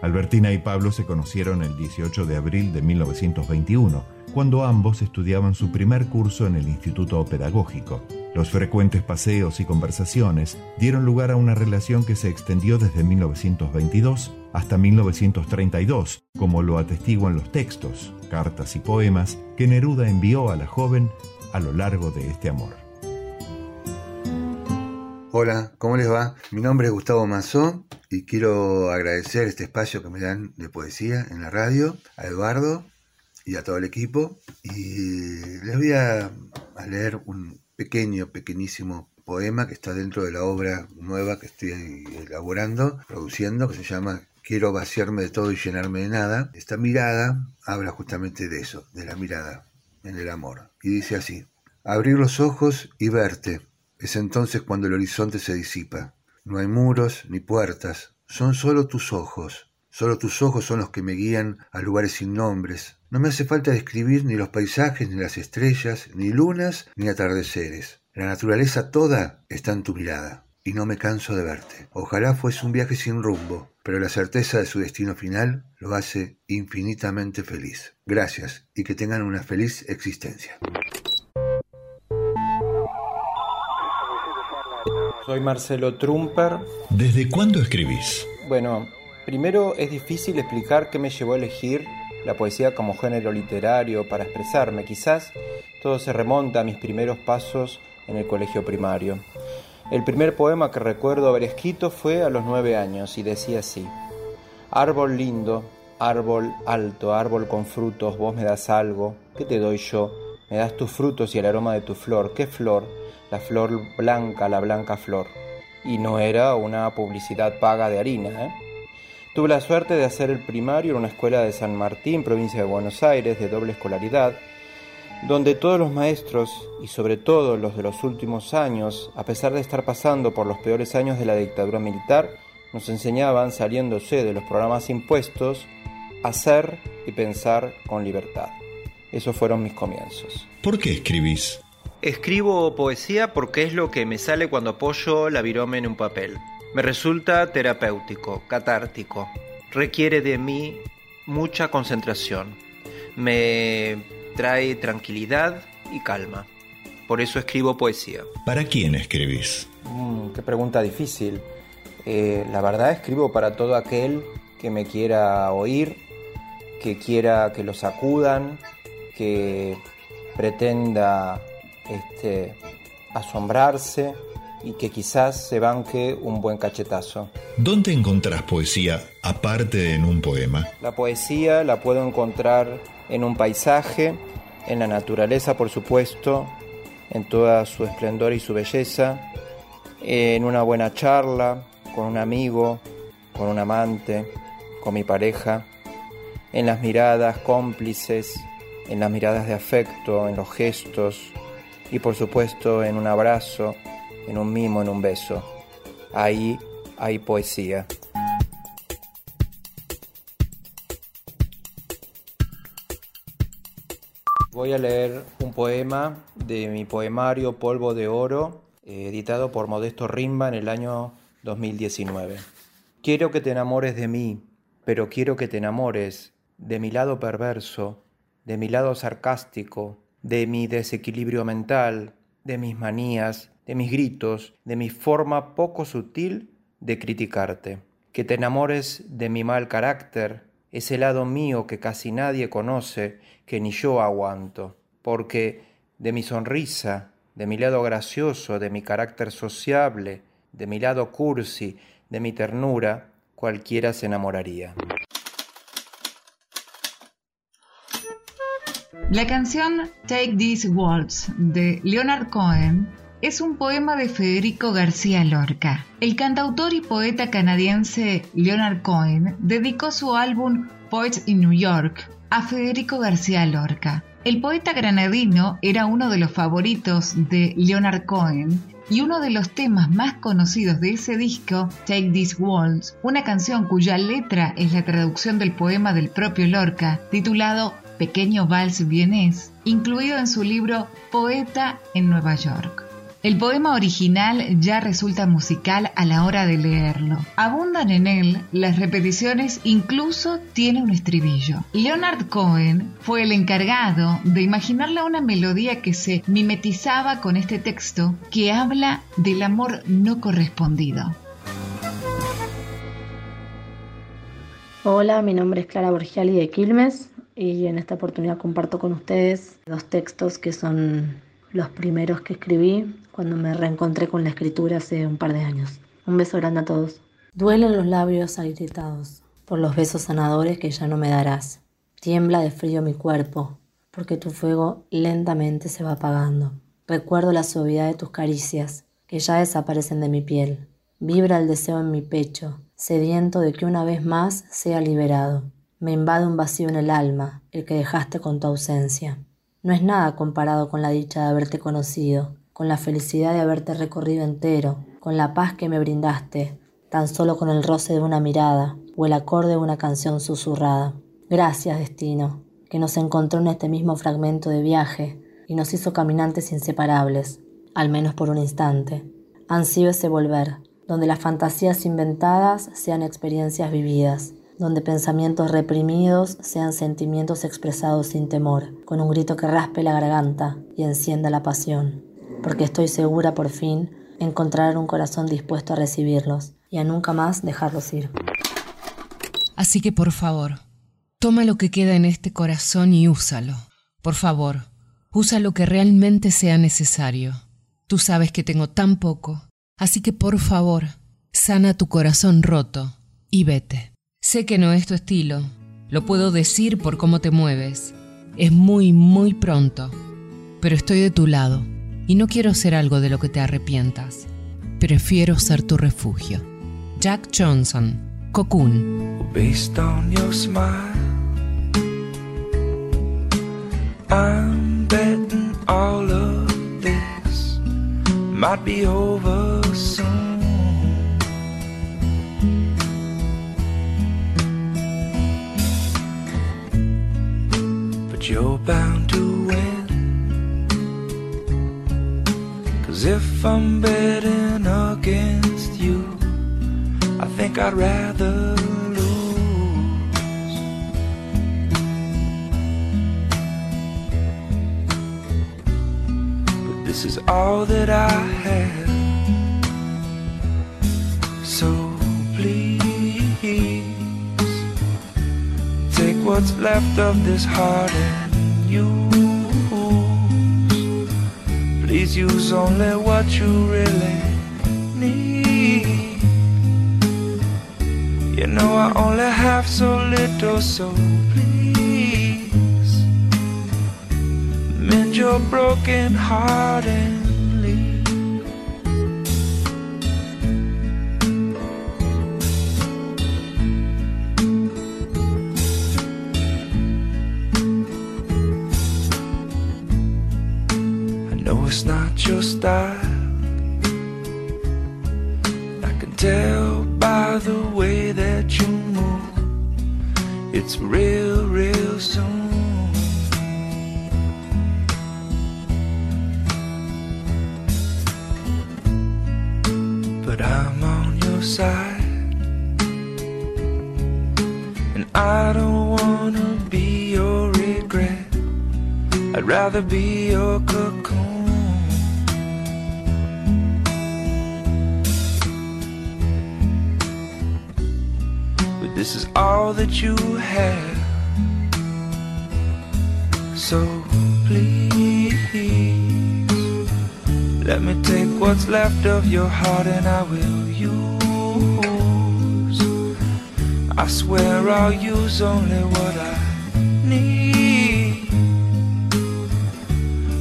Albertina y Pablo se conocieron el 18 de abril de 1921, cuando ambos estudiaban su primer curso en el Instituto Pedagógico. Los frecuentes paseos y conversaciones dieron lugar a una relación que se extendió desde 1922 hasta 1932, como lo atestiguan los textos, cartas y poemas que Neruda envió a la joven a lo largo de este amor. Hola, ¿cómo les va? Mi nombre es Gustavo Mazó y quiero agradecer este espacio que me dan de poesía en la radio, a Eduardo y a todo el equipo. Y les voy a, a leer un pequeño, pequeñísimo poema que está dentro de la obra nueva que estoy elaborando, produciendo, que se llama Quiero vaciarme de todo y llenarme de nada. Esta mirada habla justamente de eso, de la mirada en el amor. Y dice así, abrir los ojos y verte. Es entonces cuando el horizonte se disipa. No hay muros ni puertas, son solo tus ojos. Solo tus ojos son los que me guían a lugares sin nombres. No me hace falta describir ni los paisajes, ni las estrellas, ni lunas, ni atardeceres. La naturaleza toda está en tu mirada, y no me canso de verte. Ojalá fuese un viaje sin rumbo, pero la certeza de su destino final lo hace infinitamente feliz. Gracias, y que tengan una feliz existencia. Soy Marcelo Trumper. ¿Desde cuándo escribís? Bueno, primero es difícil explicar qué me llevó a elegir la poesía como género literario para expresarme. Quizás todo se remonta a mis primeros pasos en el colegio primario. El primer poema que recuerdo haber escrito fue a los nueve años y decía así. Árbol lindo, árbol alto, árbol con frutos, vos me das algo, ¿qué te doy yo? Me das tus frutos y el aroma de tu flor. ¿Qué flor? La flor blanca, la blanca flor. Y no era una publicidad paga de harina, ¿eh? Tuve la suerte de hacer el primario en una escuela de San Martín, provincia de Buenos Aires, de doble escolaridad, donde todos los maestros, y sobre todo los de los últimos años, a pesar de estar pasando por los peores años de la dictadura militar, nos enseñaban, saliéndose de los programas impuestos, a ser y pensar con libertad. Esos fueron mis comienzos. ¿Por qué escribís? Escribo poesía porque es lo que me sale cuando apoyo la virome en un papel. Me resulta terapéutico, catártico. Requiere de mí mucha concentración. Me trae tranquilidad y calma. Por eso escribo poesía. ¿Para quién escribís? Mm, qué pregunta difícil. Eh, la verdad escribo para todo aquel que me quiera oír, que quiera que lo sacudan, que pretenda este, asombrarse, y que quizás se banque un buen cachetazo. ¿Dónde encontrás poesía aparte de en un poema? La poesía la puedo encontrar en un paisaje, en la naturaleza por supuesto, en toda su esplendor y su belleza, en una buena charla con un amigo, con un amante, con mi pareja, en las miradas cómplices, en las miradas de afecto, en los gestos y por supuesto en un abrazo, en un mimo, en un beso. Ahí hay poesía. Voy a leer un poema de mi poemario Polvo de Oro, editado por Modesto Rimba en el año 2019. Quiero que te enamores de mí, pero quiero que te enamores de mi lado perverso, de mi lado sarcástico, de mi desequilibrio mental, de mis manías, de mis gritos, de mi forma poco sutil de criticarte. Que te enamores de mi mal carácter, ese lado mío que casi nadie conoce, que ni yo aguanto, porque de mi sonrisa, de mi lado gracioso, de mi carácter sociable, de mi lado cursi, de mi ternura, cualquiera se enamoraría. La canción Take These Waltz de Leonard Cohen es un poema de Federico García Lorca. El cantautor y poeta canadiense Leonard Cohen dedicó su álbum Poets in New York a Federico García Lorca. El poeta granadino era uno de los favoritos de Leonard Cohen y uno de los temas más conocidos de ese disco, Take These Waltz, una canción cuya letra es la traducción del poema del propio Lorca, titulado Pequeño Vals Vienés, incluido en su libro Poeta en Nueva York. El poema original ya resulta musical a la hora de leerlo. Abundan en él las repeticiones, incluso tiene un estribillo. Leonard Cohen fue el encargado de imaginarle una melodía que se mimetizaba con este texto que habla del amor no correspondido. Hola, mi nombre es Clara Borgiali de Quilmes y en esta oportunidad comparto con ustedes dos textos que son los primeros que escribí cuando me reencontré con la escritura hace un par de años. Un beso grande a todos. Duelen los labios agrietados por los besos sanadores que ya no me darás. Tiembla de frío mi cuerpo, porque tu fuego lentamente se va apagando. Recuerdo la suavidad de tus caricias, que ya desaparecen de mi piel. Vibra el deseo en mi pecho, sediento de que una vez más sea liberado. Me invade un vacío en el alma, el que dejaste con tu ausencia. No es nada comparado con la dicha de haberte conocido, con la felicidad de haberte recorrido entero, con la paz que me brindaste, tan solo con el roce de una mirada o el acorde de una canción susurrada. Gracias, destino, que nos encontró en este mismo fragmento de viaje y nos hizo caminantes inseparables, al menos por un instante. Ansío ese volver, donde las fantasías inventadas sean experiencias vividas, donde pensamientos reprimidos sean sentimientos expresados sin temor, con un grito que raspe la garganta y encienda la pasión porque estoy segura por fin encontrar un corazón dispuesto a recibirlos y a nunca más dejarlos ir. Así que por favor, toma lo que queda en este corazón y úsalo. Por favor, usa lo que realmente sea necesario. Tú sabes que tengo tan poco, así que por favor, sana tu corazón roto y vete. Sé que no es tu estilo, lo puedo decir por cómo te mueves. Es muy, muy pronto, pero estoy de tu lado y no quiero ser algo de lo que te arrepientas. Prefiero ser tu refugio. Jack Johnson, Cocoon. You're bound to win. Cause if I'm betting against you, I think I'd rather lose. But this is all that I have. So please what's left of this heart and you. Please use only what you really need. You know I only have so little, so please mend your broken heart and your style. I can tell by the way that you move. It's real, real soon. But I'm on your side. And I don't wanna be your regret. I'd rather be your cocoon. All that you have. So please, let me take what's left of your heart and I will use. I swear I'll use only what I need.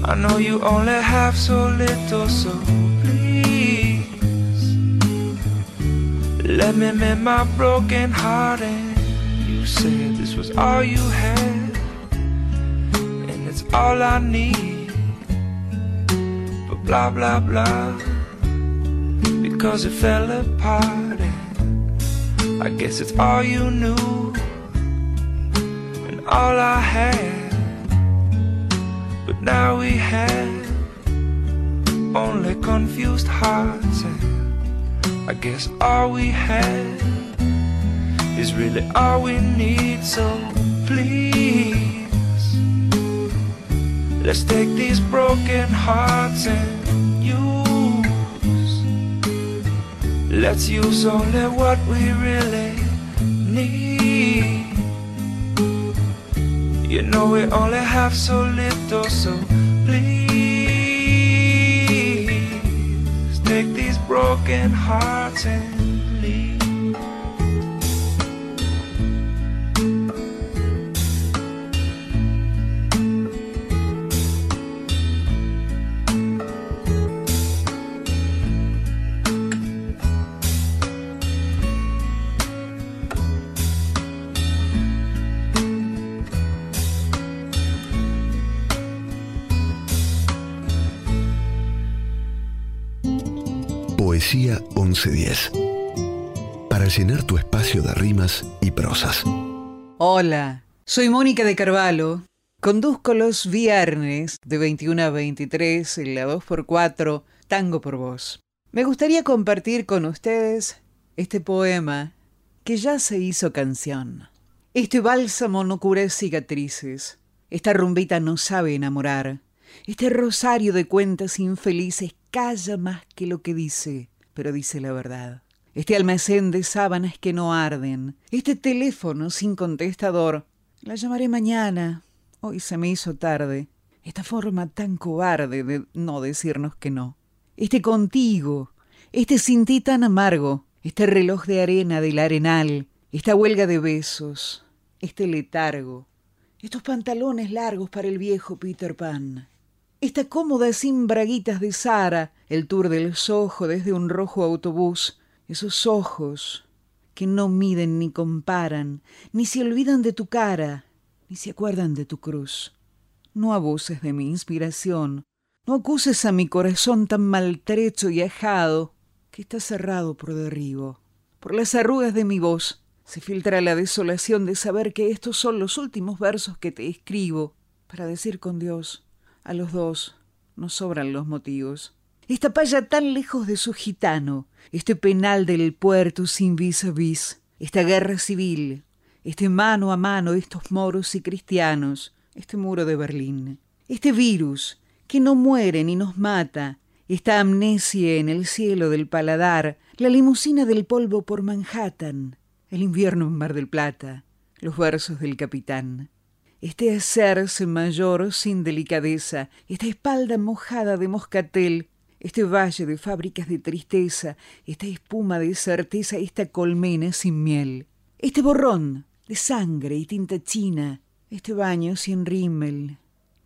I know you only have so little, so please let me mend my broken heart. And said this was all you had, and it's all I need. But blah blah blah, because it fell apart. And I guess it's all you knew, and all I had. But now we have only confused hearts, and I guess all we have is really all we need. So please, let's take these broken hearts and use. Let's use only what we really need. You know we only have so little, so please take these broken hearts and 1110. Para llenar tu espacio de rimas y prosas. Hola, soy Mónica de Carvalho. Conduzco los viernes de 21 a 23 en la 2x4 Tango por Voz. Me gustaría compartir con ustedes este poema que ya se hizo canción. Este bálsamo no cura cicatrices. Esta rumbita no sabe enamorar. Este rosario de cuentas infelices calla más que lo que dice, pero dice la verdad. Este almacén de sábanas que no arden, este teléfono sin contestador, la llamaré mañana, hoy se me hizo tarde, esta forma tan cobarde de no decirnos que no, este contigo, este sin ti tan amargo, este reloj de arena del arenal, esta huelga de besos, este letargo, estos pantalones largos para el viejo Peter Pan, esta cómoda sin braguitas de Sara, el tour del sojo desde un rojo autobús, esos ojos que no miden ni comparan, ni se olvidan de tu cara, ni se acuerdan de tu cruz. No abuses de mi inspiración, no acuses a mi corazón tan maltrecho y ajado que está cerrado por derribo. Por las arrugas de mi voz se filtra la desolación de saber que estos son los últimos versos que te escribo para decir con Dios a los dos nos sobran los motivos. Esta paya tan lejos de su gitano, este penal del puerto sin vis a vis, esta guerra civil, este mano a mano, estos moros y cristianos, este muro de Berlín, este virus que no muere ni nos mata, esta amnesia en el cielo del paladar, la limusina del polvo por Manhattan, el invierno en Mar del Plata, los versos del capitán este hacerse mayor sin delicadeza, esta espalda mojada de moscatel, este valle de fábricas de tristeza, esta espuma de certeza, esta colmena sin miel, este borrón de sangre y tinta china, este baño sin rímel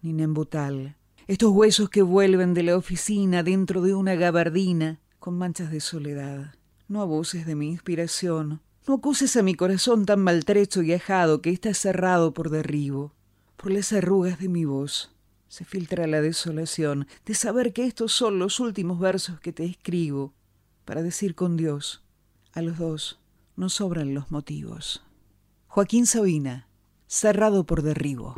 ni nembutal, estos huesos que vuelven de la oficina dentro de una gabardina con manchas de soledad. No abuses de mi inspiración, no acuses a mi corazón tan maltrecho y ajado que está cerrado por derribo, por las arrugas de mi voz se filtra la desolación de saber que estos son los últimos versos que te escribo para decir con Dios, a los dos no sobran los motivos. Joaquín Sabina, cerrado por derribo.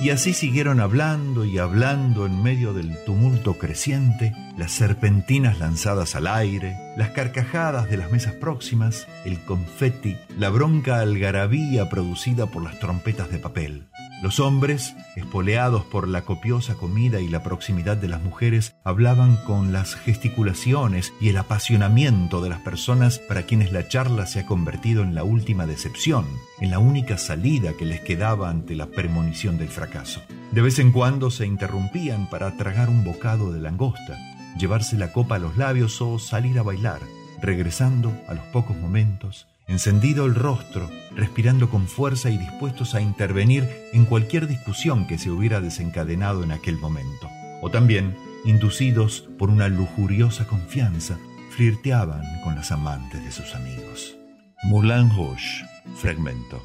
Y así siguieron hablando y hablando en medio del tumulto creciente, las serpentinas lanzadas al aire, las carcajadas de las mesas próximas, el confeti, la bronca algarabía producida por las trompetas de papel. Los hombres, espoleados por la copiosa comida y la proximidad de las mujeres, hablaban con las gesticulaciones y el apasionamiento de las personas para quienes la charla se ha convertido en la última decepción, en la única salida que les quedaba ante la premonición del fracaso. De vez en cuando se interrumpían para tragar un bocado de langosta, llevarse la copa a los labios o salir a bailar, regresando a los pocos momentos encendido el rostro, respirando con fuerza y dispuestos a intervenir en cualquier discusión que se hubiera desencadenado en aquel momento. O también, inducidos por una lujuriosa confianza, flirteaban con las amantes de sus amigos. Moulin Rouge, fragmento.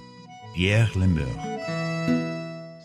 Pierre Lembeur.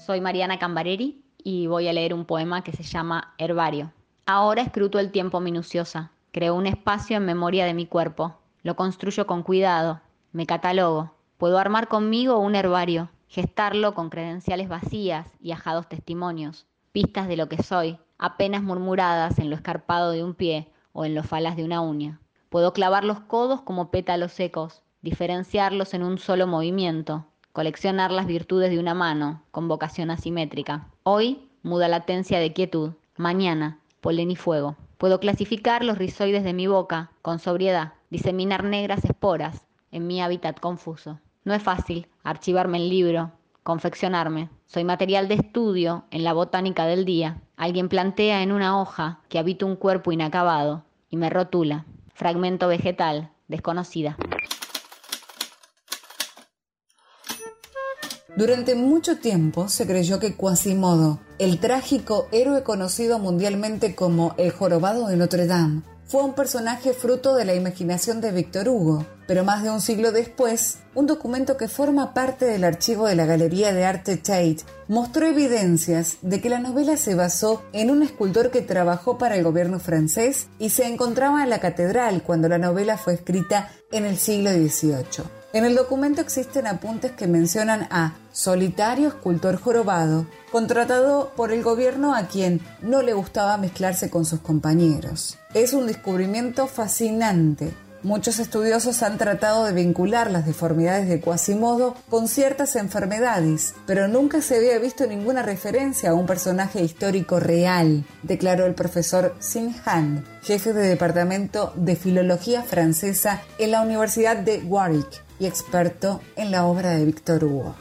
Soy Mariana Cambareri y voy a leer un poema que se llama Herbario. Ahora escruto el tiempo minuciosa. Creo un espacio en memoria de mi cuerpo. Lo construyo con cuidado, me catalogo. Puedo armar conmigo un herbario, gestarlo con credenciales vacías y ajados testimonios, pistas de lo que soy, apenas murmuradas en lo escarpado de un pie o en los falas de una uña. Puedo clavar los codos como pétalos secos, diferenciarlos en un solo movimiento, coleccionar las virtudes de una mano con vocación asimétrica. Hoy, muda latencia de quietud. Mañana, polen y fuego. Puedo clasificar los rizoides de mi boca con sobriedad, diseminar negras esporas, en mi hábitat confuso. No es fácil archivarme el libro, confeccionarme. Soy material de estudio en la botánica del día. Alguien plantea en una hoja que habito un cuerpo inacabado y me rotula. Fragmento vegetal, desconocida. Durante mucho tiempo se creyó que Quasimodo, el trágico héroe conocido mundialmente como el jorobado de Notre Dame, fue un personaje fruto de la imaginación de Víctor Hugo, pero más de un siglo después, un documento que forma parte del archivo de la Galería de Arte Tate mostró evidencias de que la novela se basó en un escultor que trabajó para el gobierno francés y se encontraba en la catedral cuando la novela fue escrita en el siglo XVIII. En el documento existen apuntes que mencionan a solitario escultor jorobado, contratado por el gobierno a quien no le gustaba mezclarse con sus compañeros. Es un descubrimiento fascinante Muchos estudiosos han tratado de vincular las deformidades de Quasimodo con ciertas enfermedades, pero nunca se había visto ninguna referencia a un personaje histórico real, declaró el profesor Sin Han, jefe de departamento de filología francesa en la Universidad de Warwick y experto en la obra de Víctor Hugo.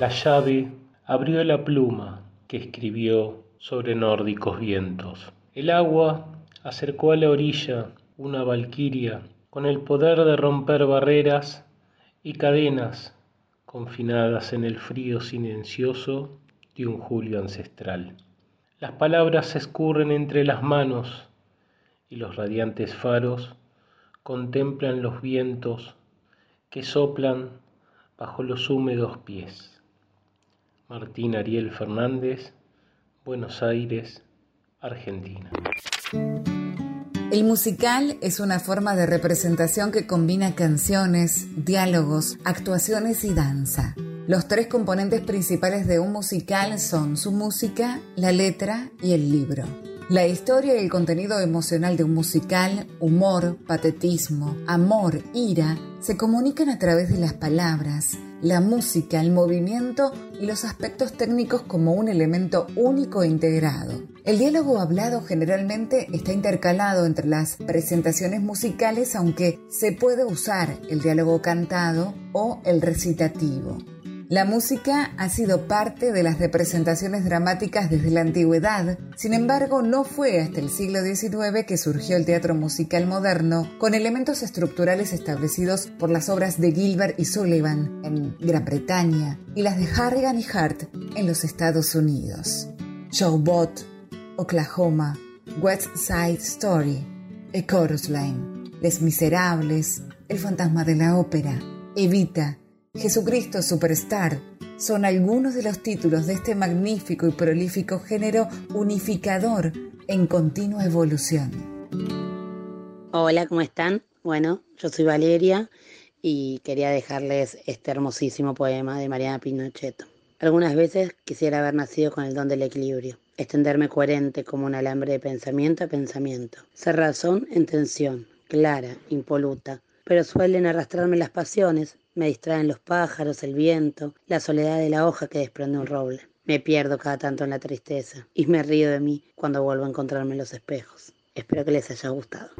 La llave abrió la pluma que escribió sobre nórdicos vientos. El agua acercó a la orilla una valquiria con el poder de romper barreras y cadenas confinadas en el frío silencioso de un julio ancestral. Las palabras se escurren entre las manos y los radiantes faros contemplan los vientos que soplan bajo los húmedos pies. Martín Ariel Fernández, Buenos Aires, Argentina. El musical es una forma de representación que combina canciones, diálogos, actuaciones y danza. Los tres componentes principales de un musical son su música, la letra y el libro. La historia y el contenido emocional de un musical, humor, patetismo, amor, ira, se comunican a través de las palabras, la música, el movimiento y los aspectos técnicos como un elemento único e integrado. El diálogo hablado generalmente está intercalado entre las presentaciones musicales, aunque se puede usar el diálogo cantado o el recitativo. La música ha sido parte de las representaciones dramáticas desde la antigüedad, sin embargo no fue hasta el siglo XIX que surgió el teatro musical moderno con elementos estructurales establecidos por las obras de Gilbert y Sullivan en Gran Bretaña y las de Harrigan y Hart en los Estados Unidos. Showbot, Oklahoma, West Side Story, A Chorus Line, Les Miserables, El Fantasma de la Ópera, Evita, Jesucristo Superstar son algunos de los títulos de este magnífico y prolífico género unificador en continua evolución. Hola, ¿cómo están? Bueno, yo soy Valeria y quería dejarles este hermosísimo poema de Mariana Pinochet. Algunas veces quisiera haber nacido con el don del equilibrio, extenderme coherente como un alambre de pensamiento a pensamiento, ser razón en tensión, clara, impoluta, pero suelen arrastrarme las pasiones, me distraen los pájaros, el viento, la soledad de la hoja que desprende un roble. Me pierdo cada tanto en la tristeza y me río de mí cuando vuelvo a encontrarme en los espejos. Espero que les haya gustado.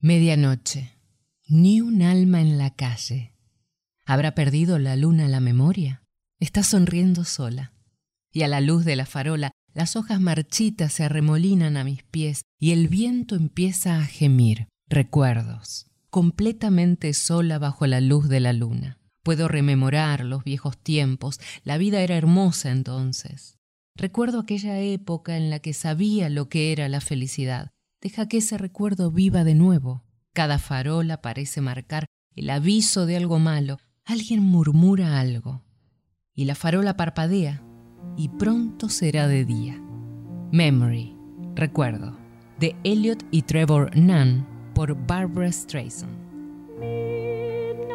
Medianoche. Ni un alma en la calle. ¿Habrá perdido la luna la memoria? Está sonriendo sola. Y a la luz de la farola, las hojas marchitas se arremolinan a mis pies y el viento empieza a gemir. Recuerdos completamente sola bajo la luz de la luna. Puedo rememorar los viejos tiempos, la vida era hermosa entonces. Recuerdo aquella época en la que sabía lo que era la felicidad. Deja que ese recuerdo viva de nuevo. Cada farola parece marcar el aviso de algo malo. Alguien murmura algo. Y la farola parpadea y pronto será de día. Memory, recuerdo, de Elliot y Trevor Nunn por Barbara Streisand. Midnight,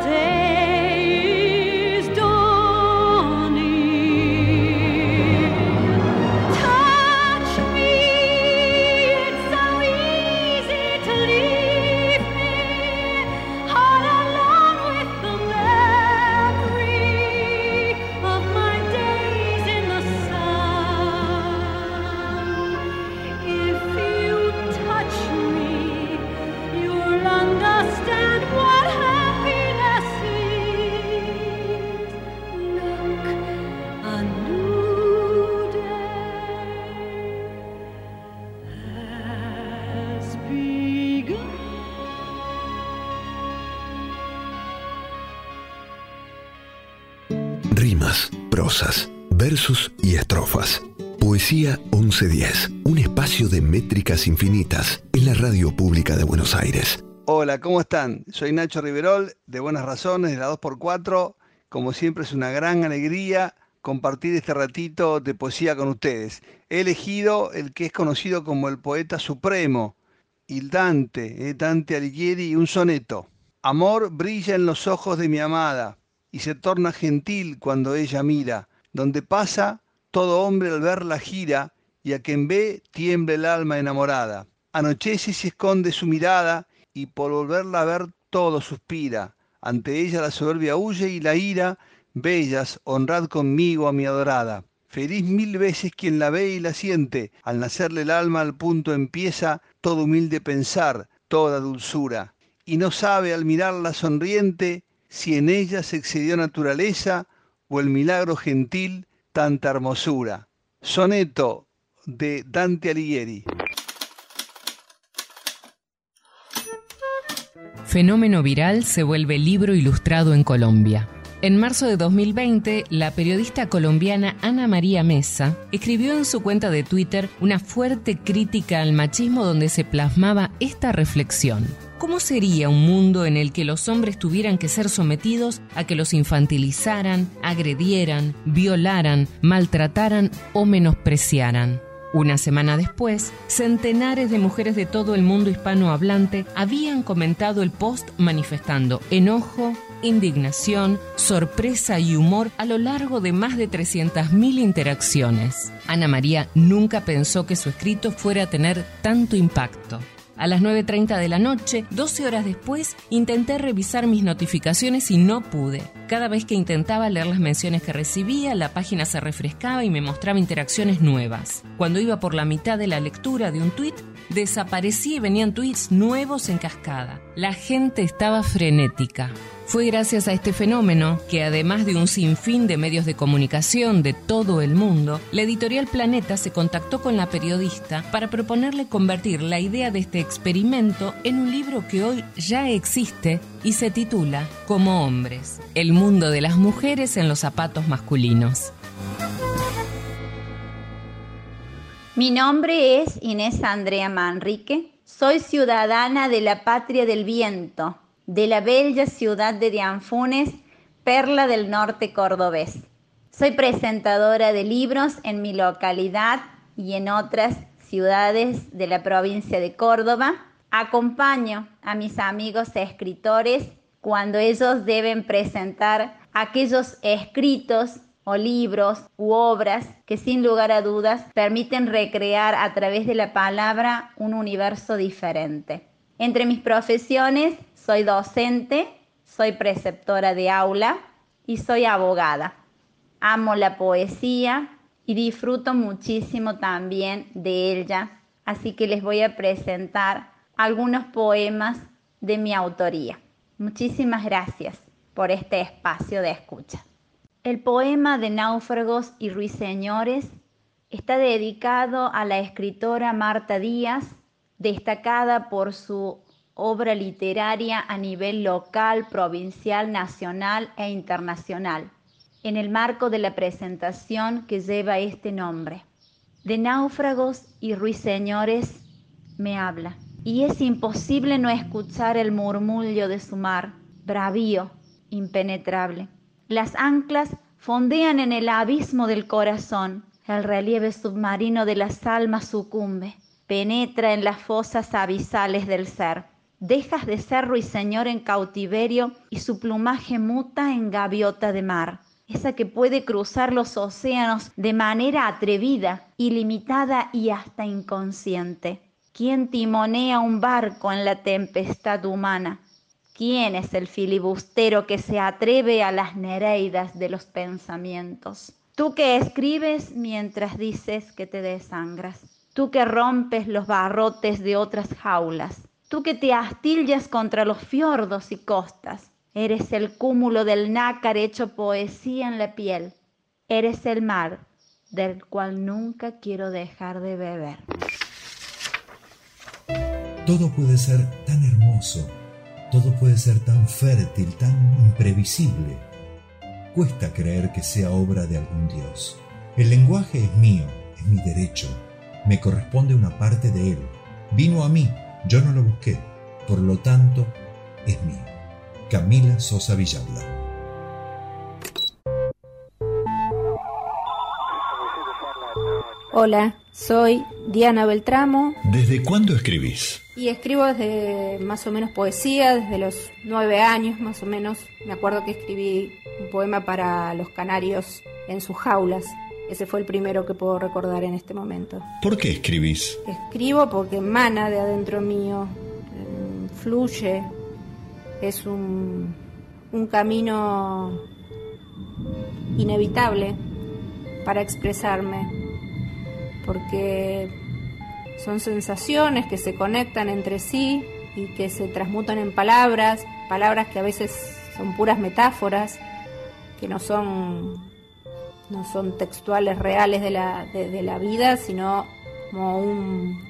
day 1110, un espacio de métricas infinitas en la radio pública de Buenos Aires. Hola, ¿cómo están? Soy Nacho Riverol, de Buenas Razones, de la 2x4. Como siempre es una gran alegría compartir este ratito de poesía con ustedes. He elegido el que es conocido como el poeta supremo, il Dante, eh, Dante Alighieri, un soneto. Amor brilla en los ojos de mi amada y se torna gentil cuando ella mira. Donde pasa, todo hombre al verla gira y a quien ve tiembla el alma enamorada. Anochece y se esconde su mirada y por volverla a ver todo suspira. Ante ella la soberbia huye y la ira, bellas, honrad conmigo a mi adorada. Feliz mil veces quien la ve y la siente, al nacerle el alma al punto empieza todo humilde pensar, toda dulzura, y no sabe al mirarla sonriente si en ella se excedió naturaleza o el milagro gentil tanta hermosura. Soneto de Dante Alighieri. Fenómeno viral se vuelve libro ilustrado en Colombia. En marzo de 2020, la periodista colombiana Ana María Mesa escribió en su cuenta de Twitter una fuerte crítica al machismo donde se plasmaba esta reflexión. ¿Cómo sería un mundo en el que los hombres tuvieran que ser sometidos a que los infantilizaran, agredieran, violaran, maltrataran o menospreciaran? Una semana después, centenares de mujeres de todo el mundo hispanohablante habían comentado el post manifestando enojo, indignación, sorpresa y humor a lo largo de más de 300.000 interacciones. Ana María nunca pensó que su escrito fuera a tener tanto impacto. A las 9.30 de la noche, 12 horas después, intenté revisar mis notificaciones y no pude. Cada vez que intentaba leer las menciones que recibía, la página se refrescaba y me mostraba interacciones nuevas. Cuando iba por la mitad de la lectura de un tweet, desaparecía y venían tweets nuevos en cascada. La gente estaba frenética. Fue gracias a este fenómeno que, además de un sinfín de medios de comunicación de todo el mundo, la editorial Planeta se contactó con la periodista para proponerle convertir la idea de este experimento en un libro que hoy ya existe y se titula Como hombres, el mundo de las mujeres en los zapatos masculinos. Mi nombre es Inés Andrea Manrique. Soy ciudadana de la Patria del Viento, de la bella ciudad de Dianfunes, perla del norte cordobés. Soy presentadora de libros en mi localidad y en otras ciudades de la provincia de Córdoba. Acompaño a mis amigos escritores cuando ellos deben presentar aquellos escritos o libros u obras que sin lugar a dudas permiten recrear a través de la palabra un universo diferente. Entre mis profesiones soy docente, soy preceptora de aula y soy abogada. Amo la poesía y disfruto muchísimo también de ella, así que les voy a presentar algunos poemas de mi autoría. Muchísimas gracias por este espacio de escucha. El poema de Náufragos y Ruiseñores está dedicado a la escritora Marta Díaz, destacada por su obra literaria a nivel local, provincial, nacional e internacional, en el marco de la presentación que lleva este nombre. De náufragos y ruiseñores me habla, y es imposible no escuchar el murmullo de su mar, bravío, impenetrable. Las anclas fondean en el abismo del corazón, el relieve submarino de las almas sucumbe, penetra en las fosas abisales del ser dejas de ser ruiseñor en cautiverio y su plumaje muta en gaviota de mar, esa que puede cruzar los océanos de manera atrevida, ilimitada y hasta inconsciente. ¿Quién timonea un barco en la tempestad humana? ¿Quién es el filibustero que se atreve a las nereidas de los pensamientos? Tú que escribes mientras dices que te desangras. Tú que rompes los barrotes de otras jaulas tú que te astillas contra los fiordos y costas. Eres el cúmulo del nácar hecho poesía en la piel. Eres el mar del cual nunca quiero dejar de beber. Todo puede ser tan hermoso, todo puede ser tan fértil, tan imprevisible. cuesta creer que sea obra de algún dios. El lenguaje es mío, es mi derecho, me corresponde una parte de él. Vino a mí, yo no lo busqué, por lo tanto, es mío. Camila Sosa Villalda. Hola, soy Diana Beltramo ¿Desde cuándo escribís? y escribo desde más o menos poesía, desde los nueve años más o menos. Me acuerdo que escribí un poema para los canarios en sus jaulas. Ese fue el primero que puedo recordar en este momento. ¿Por qué escribís? Escribo porque emana de adentro mío, mm, fluye, es un, un camino inevitable para expresarme, porque son sensaciones que se conectan entre sí y que se transmutan en palabras, palabras que a veces son puras metáforas, que no son, no son textuales reales de la, de, de la vida, sino como un,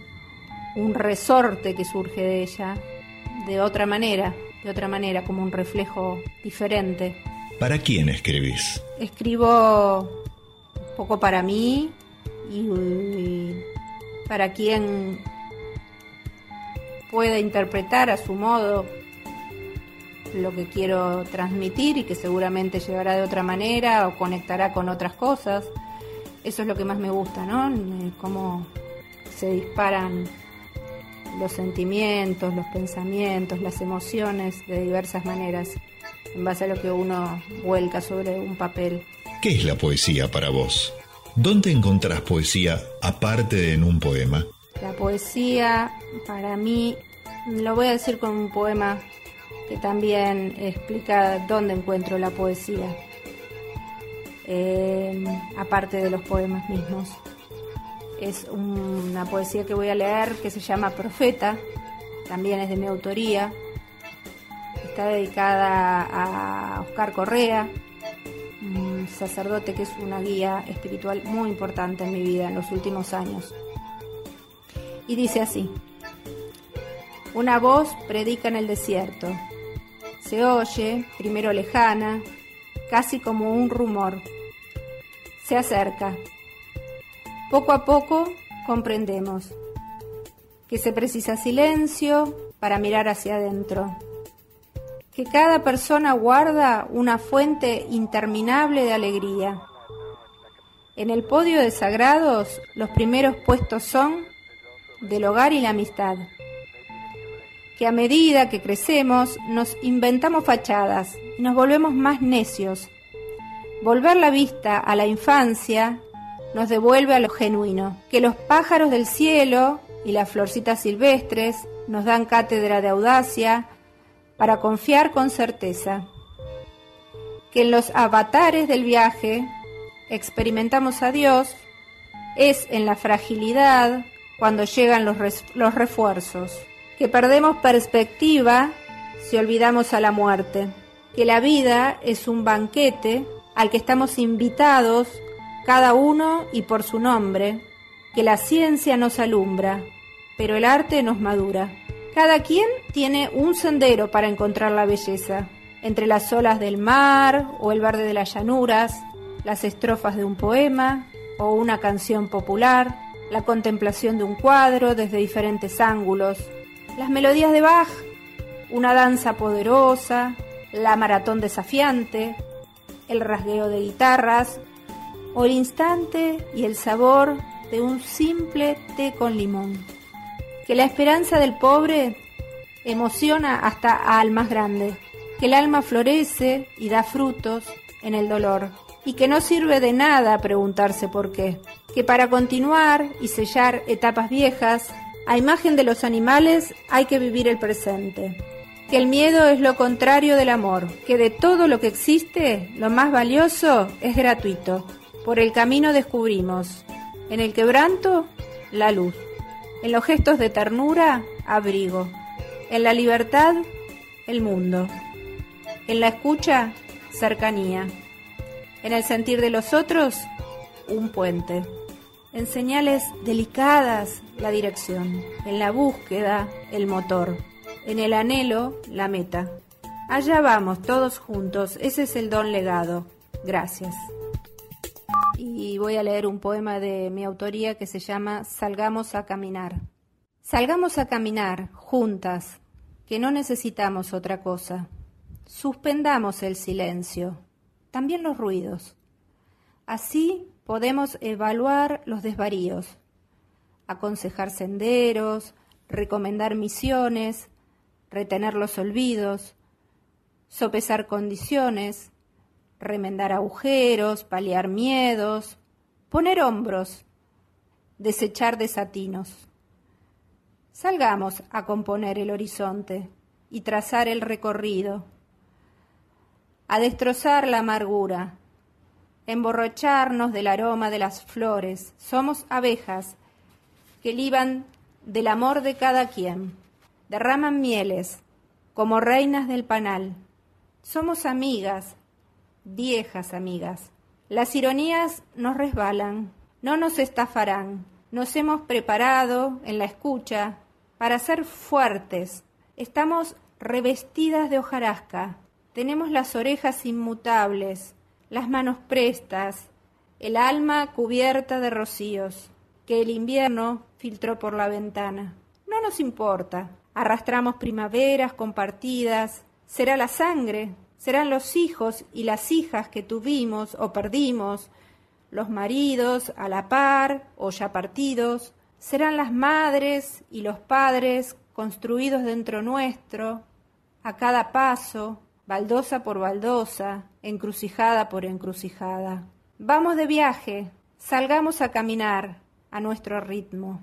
un resorte que surge de ella de otra manera, de otra manera, como un reflejo diferente. ¿Para quién escribís? Escribo un poco para mí y, y para quien pueda interpretar a su modo lo que quiero transmitir y que seguramente llegará de otra manera o conectará con otras cosas. Eso es lo que más me gusta, ¿no? Eh, Cómo se disparan los sentimientos, los pensamientos, las emociones de diversas maneras en base a lo que uno vuelca sobre un papel. ¿Qué es la poesía para vos? ¿Dónde encontrás poesía aparte de en un poema? La poesía, para mí, lo voy a decir con un poema que también explica dónde encuentro la poesía, eh, aparte de los poemas mismos. Es una poesía que voy a leer que se llama Profeta, también es de mi autoría. Está dedicada a Oscar Correa, un sacerdote que es una guía espiritual muy importante en mi vida en los últimos años. Y dice así, una voz predica en el desierto, se oye, primero lejana, casi como un rumor, se acerca. Poco a poco comprendemos que se precisa silencio para mirar hacia adentro que cada persona guarda una fuente interminable de alegría. En el podio de sagrados los primeros puestos son del hogar y la amistad. Que a medida que crecemos nos inventamos fachadas y nos volvemos más necios. Volver la vista a la infancia nos devuelve a lo genuino. Que los pájaros del cielo y las florcitas silvestres nos dan cátedra de audacia, para confiar con certeza que en los avatares del viaje experimentamos a Dios es en la fragilidad cuando llegan los, los refuerzos, que perdemos perspectiva si olvidamos a la muerte, que la vida es un banquete al que estamos invitados cada uno y por su nombre, que la ciencia nos alumbra, pero el arte nos madura. Cada quien tiene un sendero para encontrar la belleza, entre las olas del mar o el verde de las llanuras, las estrofas de un poema o una canción popular, la contemplación de un cuadro desde diferentes ángulos, las melodías de Bach, una danza poderosa, la maratón desafiante, el rasgueo de guitarras o el instante y el sabor de un simple té con limón que la esperanza del pobre emociona hasta a almas grandes, que el alma florece y da frutos en el dolor, y que no sirve de nada preguntarse por qué, que para continuar y sellar etapas viejas, a imagen de los animales hay que vivir el presente, que el miedo es lo contrario del amor, que de todo lo que existe, lo más valioso es gratuito. Por el camino descubrimos, en el quebranto, la luz. En los gestos de ternura, abrigo. En la libertad, el mundo. En la escucha, cercanía. En el sentir de los otros, un puente. En señales delicadas, la dirección. En la búsqueda, el motor. En el anhelo, la meta. Allá vamos, todos juntos, ese es el don legado. Gracias. Y voy a leer un poema de mi autoría que se llama Salgamos a caminar. Salgamos a caminar juntas, que no necesitamos otra cosa. Suspendamos el silencio, también los ruidos. Así podemos evaluar los desvaríos, aconsejar senderos, recomendar misiones, retener los olvidos, sopesar condiciones, remendar agujeros, paliar miedos, poner hombros, desechar desatinos. Salgamos a componer el horizonte y trazar el recorrido, a destrozar la amargura, emborracharnos del aroma de las flores. Somos abejas que liban del amor de cada quien, derraman mieles como reinas del panal. Somos amigas, viejas amigas. Las ironías nos resbalan, no nos estafarán. Nos hemos preparado en la escucha para ser fuertes. Estamos revestidas de hojarasca. Tenemos las orejas inmutables, las manos prestas, el alma cubierta de rocíos que el invierno filtró por la ventana. No nos importa. Arrastramos primaveras compartidas. Será la sangre, serán los hijos y las hijas que tuvimos o perdimos, los maridos a la par o ya partidos, serán las madres y los padres construidos dentro nuestro, a cada paso, baldosa por baldosa, encrucijada por encrucijada. Vamos de viaje, salgamos a caminar a nuestro ritmo.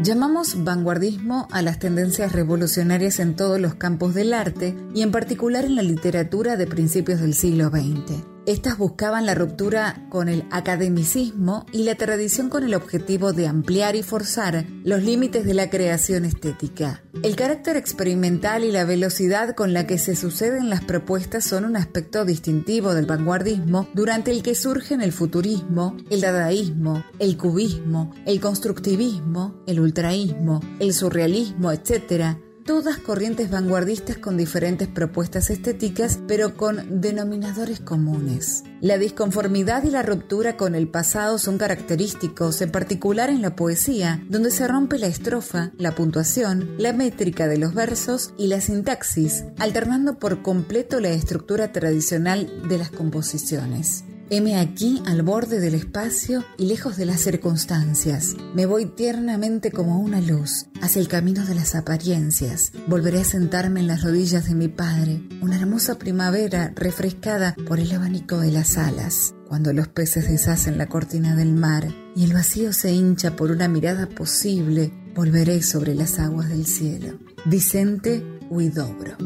Llamamos vanguardismo a las tendencias revolucionarias en todos los campos del arte y en particular en la literatura de principios del siglo XX. Estas buscaban la ruptura con el academicismo y la tradición con el objetivo de ampliar y forzar los límites de la creación estética. El carácter experimental y la velocidad con la que se suceden las propuestas son un aspecto distintivo del vanguardismo durante el que surgen el futurismo, el dadaísmo, el cubismo, el constructivismo, el ultraísmo, el surrealismo, etc., todas corrientes vanguardistas con diferentes propuestas estéticas, pero con denominadores comunes. La disconformidad y la ruptura con el pasado son característicos, en particular en la poesía, donde se rompe la estrofa, la puntuación, la métrica de los versos y la sintaxis, alternando por completo la estructura tradicional de las composiciones. Heme aquí al borde del espacio y lejos de las circunstancias. Me voy tiernamente como una luz hacia el camino de las apariencias. Volveré a sentarme en las rodillas de mi padre, una hermosa primavera refrescada por el abanico de las alas. Cuando los peces deshacen la cortina del mar y el vacío se hincha por una mirada posible, volveré sobre las aguas del cielo. Vicente Huidobro.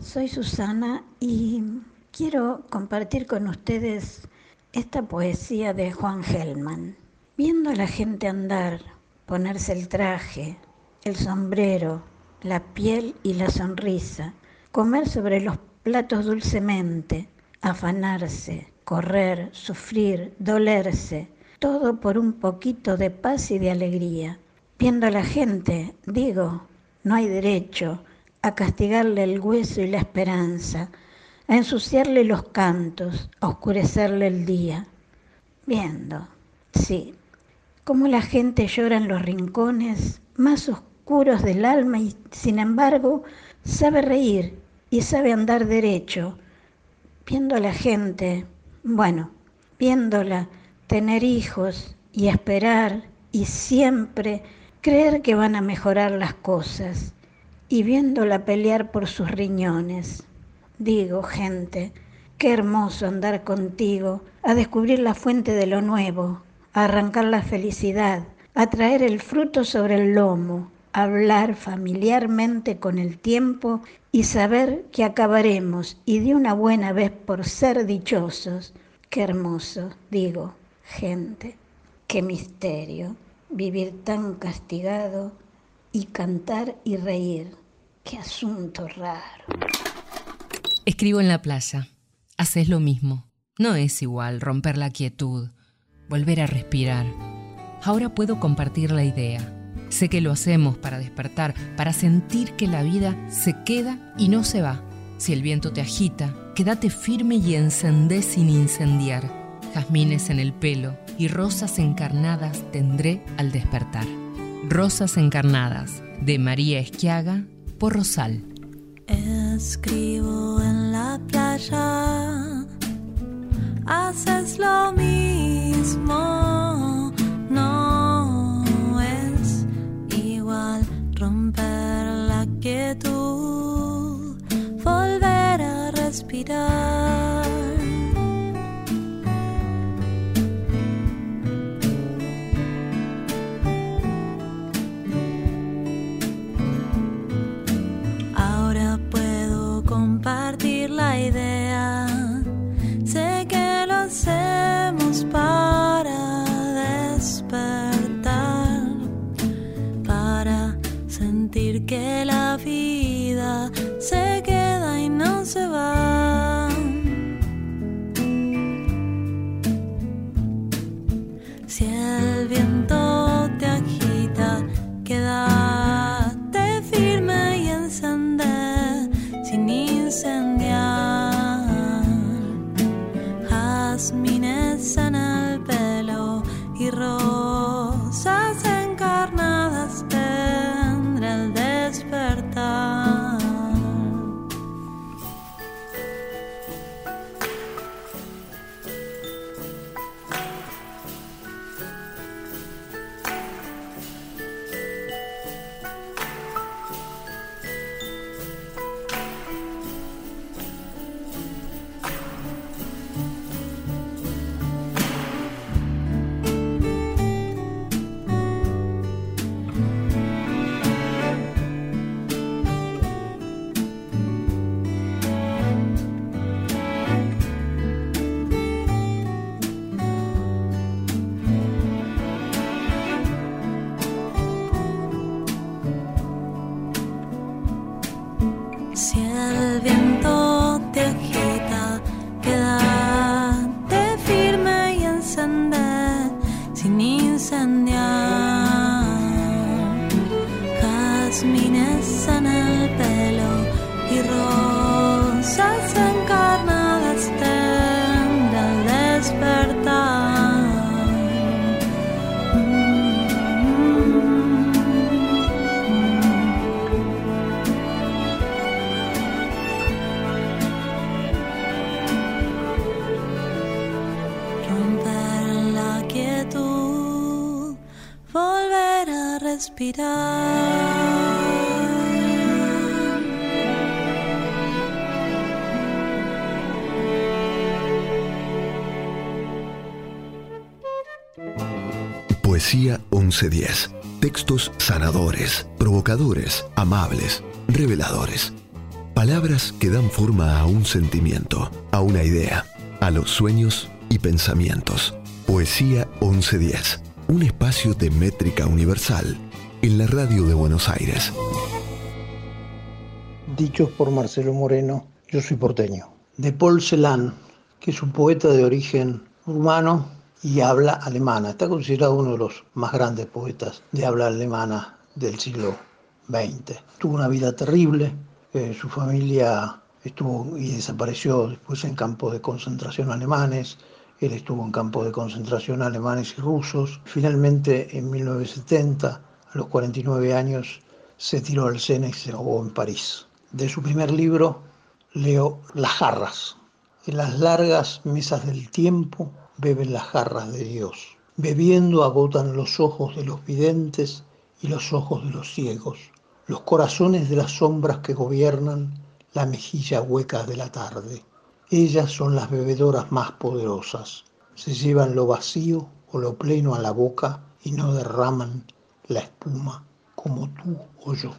Soy Susana y quiero compartir con ustedes esta poesía de Juan Gelman. Viendo a la gente andar, ponerse el traje, el sombrero, la piel y la sonrisa, comer sobre los platos dulcemente, afanarse, correr, sufrir, dolerse, todo por un poquito de paz y de alegría. Viendo a la gente, digo, no hay derecho a castigarle el hueso y la esperanza, a ensuciarle los cantos, a oscurecerle el día. Viendo, sí, cómo la gente llora en los rincones más oscuros del alma y sin embargo sabe reír y sabe andar derecho. Viendo a la gente, bueno, viéndola tener hijos y esperar y siempre creer que van a mejorar las cosas y viéndola pelear por sus riñones Digo, gente, qué hermoso andar contigo, a descubrir la fuente de lo nuevo, a arrancar la felicidad, a traer el fruto sobre el lomo, a hablar familiarmente con el tiempo y saber que acabaremos y de una buena vez por ser dichosos. Qué hermoso, digo, gente, qué misterio, vivir tan castigado y cantar y reír. Qué asunto raro. Escribo en la playa. Haces lo mismo. No es igual romper la quietud, volver a respirar. Ahora puedo compartir la idea. Sé que lo hacemos para despertar, para sentir que la vida se queda y no se va, Si el viento te agita, quédate firme y encendé sin incendiar. Jazmines en el pelo y rosas encarnadas tendré al despertar. Rosas encarnadas, de María Esquiaga, por Rosal. Escribo en la playa, haces lo mismo, no es igual romper la quietud, volver a respirar. Hacemos para despertar, para sentir que la vida se queda y no se va. 1110. Textos sanadores, provocadores, amables, reveladores. Palabras que dan forma a un sentimiento, a una idea, a los sueños y pensamientos. Poesía 1110. Un espacio de métrica universal en la radio de Buenos Aires. Dichos por Marcelo Moreno, yo soy porteño. De Paul Celan, que es un poeta de origen rumano y habla alemana. Está considerado uno de los más grandes poetas de habla alemana del siglo XX. Tuvo una vida terrible, eh, su familia estuvo y desapareció después en campos de concentración alemanes, él estuvo en campos de concentración alemanes y rusos. Finalmente, en 1970, a los 49 años, se tiró al Sena y se ahogó en París. De su primer libro leo Las jarras. En las largas mesas del tiempo beben las jarras de Dios. Bebiendo agotan los ojos de los videntes y los ojos de los ciegos, los corazones de las sombras que gobiernan la mejilla hueca de la tarde. Ellas son las bebedoras más poderosas. Se llevan lo vacío o lo pleno a la boca y no derraman la espuma como tú o yo.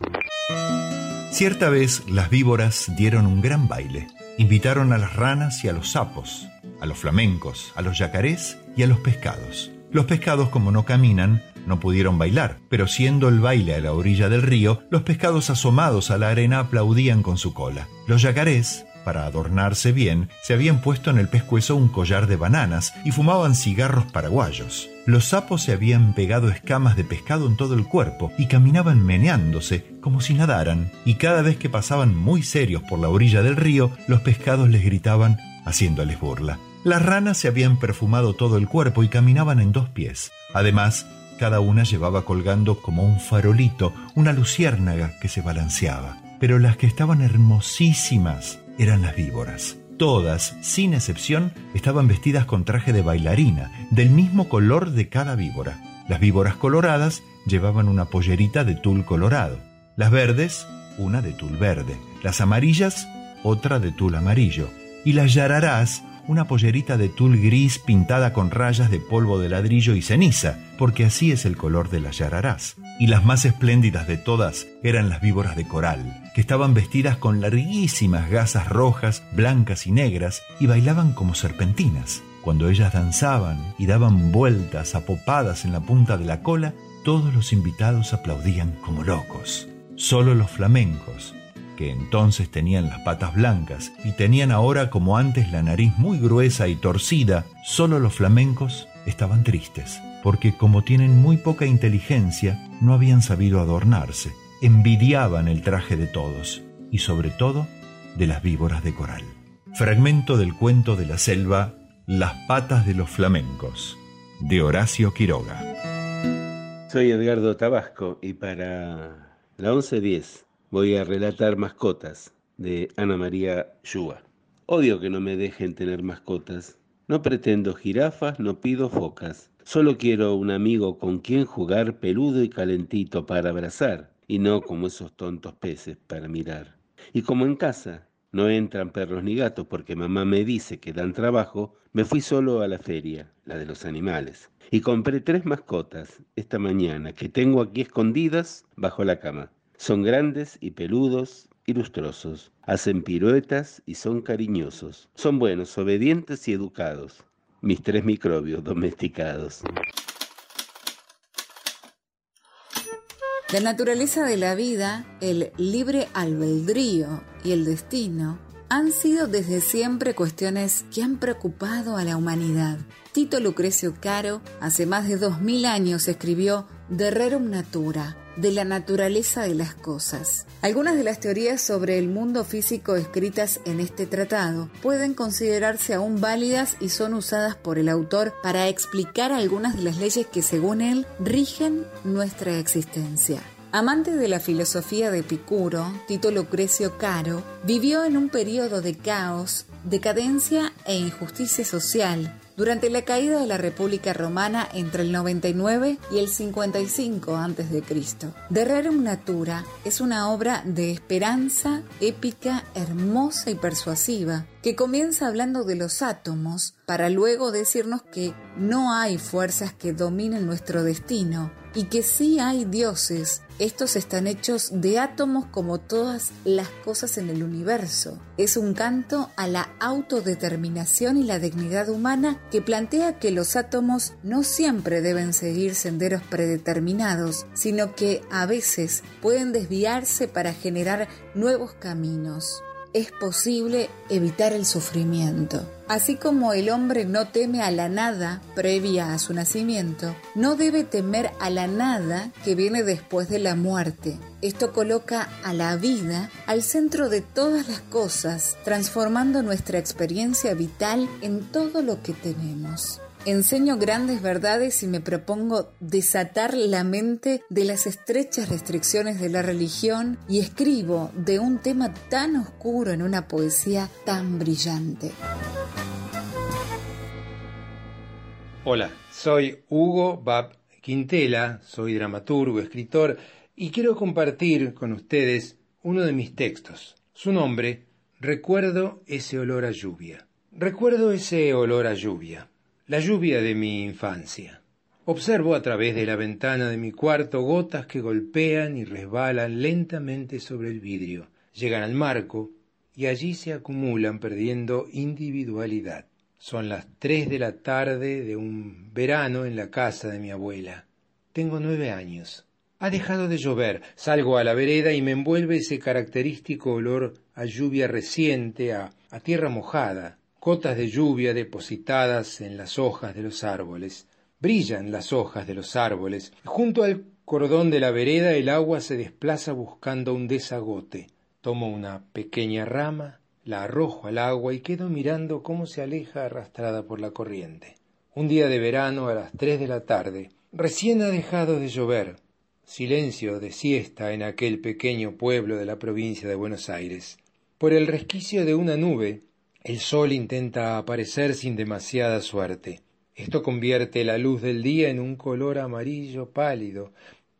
Cierta vez las víboras dieron un gran baile. Invitaron a las ranas y a los sapos, a los flamencos, a los yacarés y a los pescados. Los pescados, como no caminan, no pudieron bailar, pero siendo el baile a la orilla del río, los pescados asomados a la arena aplaudían con su cola. Los yacarés para adornarse bien, se habían puesto en el pescuezo un collar de bananas y fumaban cigarros paraguayos. Los sapos se habían pegado escamas de pescado en todo el cuerpo y caminaban meneándose como si nadaran, y cada vez que pasaban muy serios por la orilla del río, los pescados les gritaban haciéndoles burla. Las ranas se habían perfumado todo el cuerpo y caminaban en dos pies. Además, cada una llevaba colgando como un farolito una luciérnaga que se balanceaba. Pero las que estaban hermosísimas eran las víboras. Todas, sin excepción, estaban vestidas con traje de bailarina, del mismo color de cada víbora. Las víboras coloradas llevaban una pollerita de tul colorado. Las verdes, una de tul verde. Las amarillas, otra de tul amarillo. Y las yararás, una pollerita de tul gris pintada con rayas de polvo de ladrillo y ceniza, porque así es el color de las yararás. Y las más espléndidas de todas eran las víboras de coral, que estaban vestidas con larguísimas gasas rojas, blancas y negras, y bailaban como serpentinas. Cuando ellas danzaban y daban vueltas apopadas en la punta de la cola, todos los invitados aplaudían como locos. Solo los flamencos, que entonces tenían las patas blancas y tenían ahora como antes la nariz muy gruesa y torcida, solo los flamencos estaban tristes, porque como tienen muy poca inteligencia, no habían sabido adornarse, envidiaban el traje de todos, y sobre todo de las víboras de coral. Fragmento del cuento de la selva Las patas de los flamencos, de Horacio Quiroga. Soy Edgardo Tabasco y para la 1110 voy a relatar Mascotas de Ana María Yúa. Odio que no me dejen tener mascotas. No pretendo jirafas, no pido focas. Solo quiero un amigo con quien jugar peludo y calentito para abrazar, y no como esos tontos peces para mirar. Y como en casa no entran perros ni gatos porque mamá me dice que dan trabajo, me fui solo a la feria, la de los animales, y compré tres mascotas esta mañana que tengo aquí escondidas bajo la cama. Son grandes y peludos y lustrosos. Hacen piruetas y son cariñosos. Son buenos, obedientes y educados. Mis tres microbios domesticados. La naturaleza de la vida, el libre albedrío y el destino han sido desde siempre cuestiones que han preocupado a la humanidad. Tito Lucrecio Caro hace más de dos mil años escribió De Rerum Natura, de la naturaleza de las cosas. Algunas de las teorías sobre el mundo físico escritas en este tratado pueden considerarse aún válidas y son usadas por el autor para explicar algunas de las leyes que según él rigen nuestra existencia. Amante de la filosofía de Epicuro, Tito Lucrecio Caro vivió en un periodo de caos, decadencia e injusticia social durante la caída de la República Romana entre el 99 y el 55 a.C. De Rerum Natura es una obra de esperanza épica, hermosa y persuasiva, que comienza hablando de los átomos para luego decirnos que no hay fuerzas que dominen nuestro destino y que sí hay dioses. Estos están hechos de átomos como todas las cosas en el universo. Es un canto a la autodeterminación y la dignidad humana que plantea que los átomos no siempre deben seguir senderos predeterminados, sino que a veces pueden desviarse para generar nuevos caminos es posible evitar el sufrimiento. Así como el hombre no teme a la nada previa a su nacimiento, no debe temer a la nada que viene después de la muerte. Esto coloca a la vida al centro de todas las cosas, transformando nuestra experiencia vital en todo lo que tenemos. Enseño grandes verdades y me propongo desatar la mente de las estrechas restricciones de la religión y escribo de un tema tan oscuro en una poesía tan brillante. Hola, soy Hugo Bab Quintela, soy dramaturgo, escritor y quiero compartir con ustedes uno de mis textos. Su nombre, Recuerdo ese olor a lluvia. Recuerdo ese olor a lluvia la lluvia de mi infancia. Observo a través de la ventana de mi cuarto gotas que golpean y resbalan lentamente sobre el vidrio, llegan al marco y allí se acumulan perdiendo individualidad. Son las tres de la tarde de un verano en la casa de mi abuela. Tengo nueve años. Ha dejado de llover. Salgo a la vereda y me envuelve ese característico olor a lluvia reciente, a, a tierra mojada, gotas de lluvia depositadas en las hojas de los árboles. Brillan las hojas de los árboles. Junto al cordón de la vereda el agua se desplaza buscando un desagote. Tomo una pequeña rama, la arrojo al agua y quedo mirando cómo se aleja arrastrada por la corriente. Un día de verano a las tres de la tarde, recién ha dejado de llover. Silencio de siesta en aquel pequeño pueblo de la provincia de Buenos Aires. Por el resquicio de una nube, el sol intenta aparecer sin demasiada suerte. Esto convierte la luz del día en un color amarillo pálido.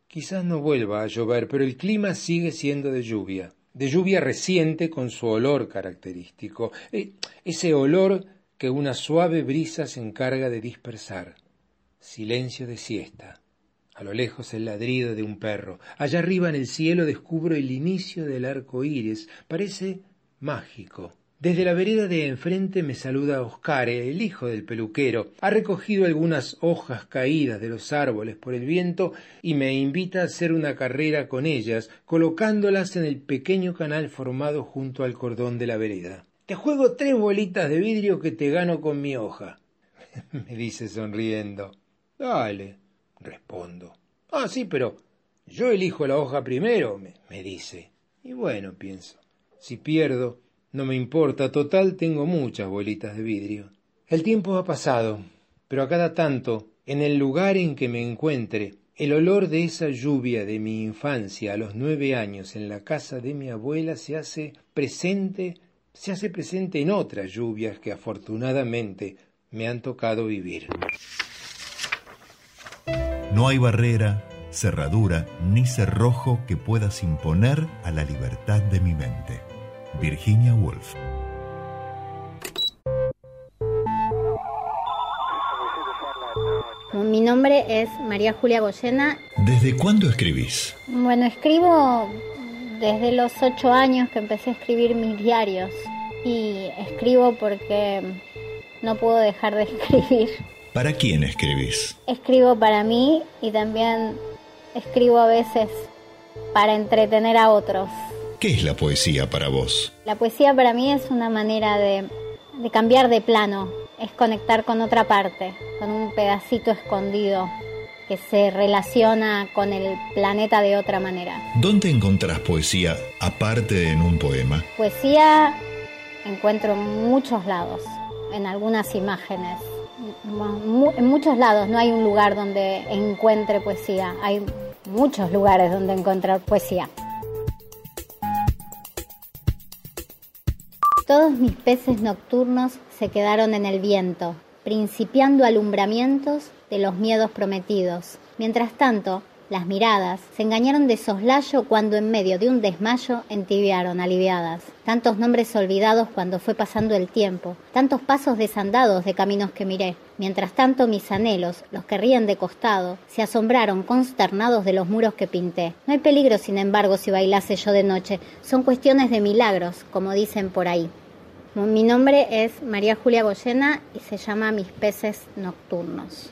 Quizás no vuelva a llover, pero el clima sigue siendo de lluvia, de lluvia reciente con su olor característico, e- ese olor que una suave brisa se encarga de dispersar. Silencio de siesta. A lo lejos el ladrido de un perro. Allá arriba en el cielo descubro el inicio del arco iris. Parece mágico. Desde la vereda de enfrente me saluda Oscar, el hijo del peluquero. Ha recogido algunas hojas caídas de los árboles por el viento y me invita a hacer una carrera con ellas, colocándolas en el pequeño canal formado junto al cordón de la vereda. Te juego tres bolitas de vidrio que te gano con mi hoja. [LAUGHS] me dice sonriendo. Dale, respondo. Ah, sí, pero yo elijo la hoja primero, me, me dice. Y bueno, pienso, si pierdo, no me importa, total tengo muchas bolitas de vidrio. El tiempo ha pasado, pero a cada tanto, en el lugar en que me encuentre, el olor de esa lluvia de mi infancia a los nueve años en la casa de mi abuela se hace presente, se hace presente en otras lluvias que afortunadamente me han tocado vivir. No hay barrera, cerradura ni cerrojo que puedas imponer a la libertad de mi mente. Virginia Woolf. Mi nombre es María Julia Goyena. ¿Desde cuándo escribís? Bueno, escribo desde los ocho años que empecé a escribir mis diarios. Y escribo porque no puedo dejar de [LAUGHS] escribir. ¿Para quién escribís? Escribo para mí y también escribo a veces para entretener a otros. ¿Qué es la poesía para vos? La poesía para mí es una manera de, de cambiar de plano, es conectar con otra parte, con un pedacito escondido que se relaciona con el planeta de otra manera. ¿Dónde encontrás poesía aparte de en un poema? Poesía encuentro en muchos lados, en algunas imágenes. En muchos lados no hay un lugar donde encuentre poesía, hay muchos lugares donde encontrar poesía. Todos mis peces nocturnos se quedaron en el viento, principiando alumbramientos de los miedos prometidos. Mientras tanto, las miradas se engañaron de soslayo cuando en medio de un desmayo entibiaron aliviadas. Tantos nombres olvidados cuando fue pasando el tiempo, tantos pasos desandados de caminos que miré. Mientras tanto mis anhelos, los que ríen de costado, se asombraron consternados de los muros que pinté. No hay peligro, sin embargo, si bailase yo de noche. Son cuestiones de milagros, como dicen por ahí. Mi nombre es María Julia Goyena y se llama Mis peces nocturnos.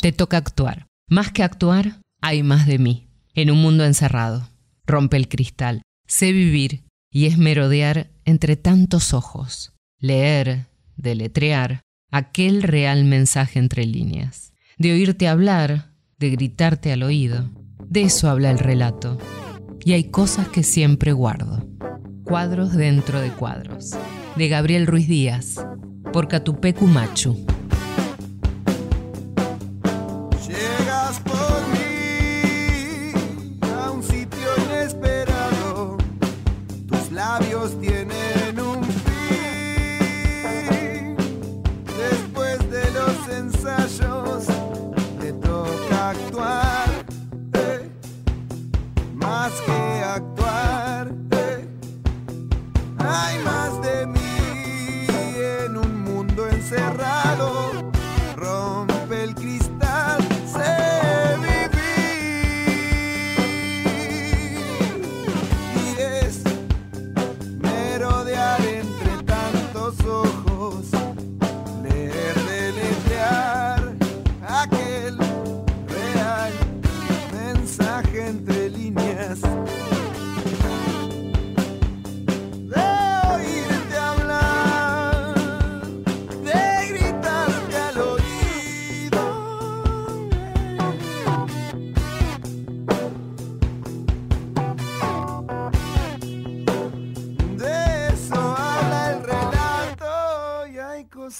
Te toca actuar. Más que actuar, hay más de mí. En un mundo encerrado. Rompe el cristal. Sé vivir y es merodear entre tantos ojos. Leer, deletrear, aquel real mensaje entre líneas. De oírte hablar, de gritarte al oído. De eso habla el relato. Y hay cosas que siempre guardo. Cuadros dentro de cuadros. De Gabriel Ruiz Díaz. Por Catupecu Machu. Hay más de mí en un mundo encerrado.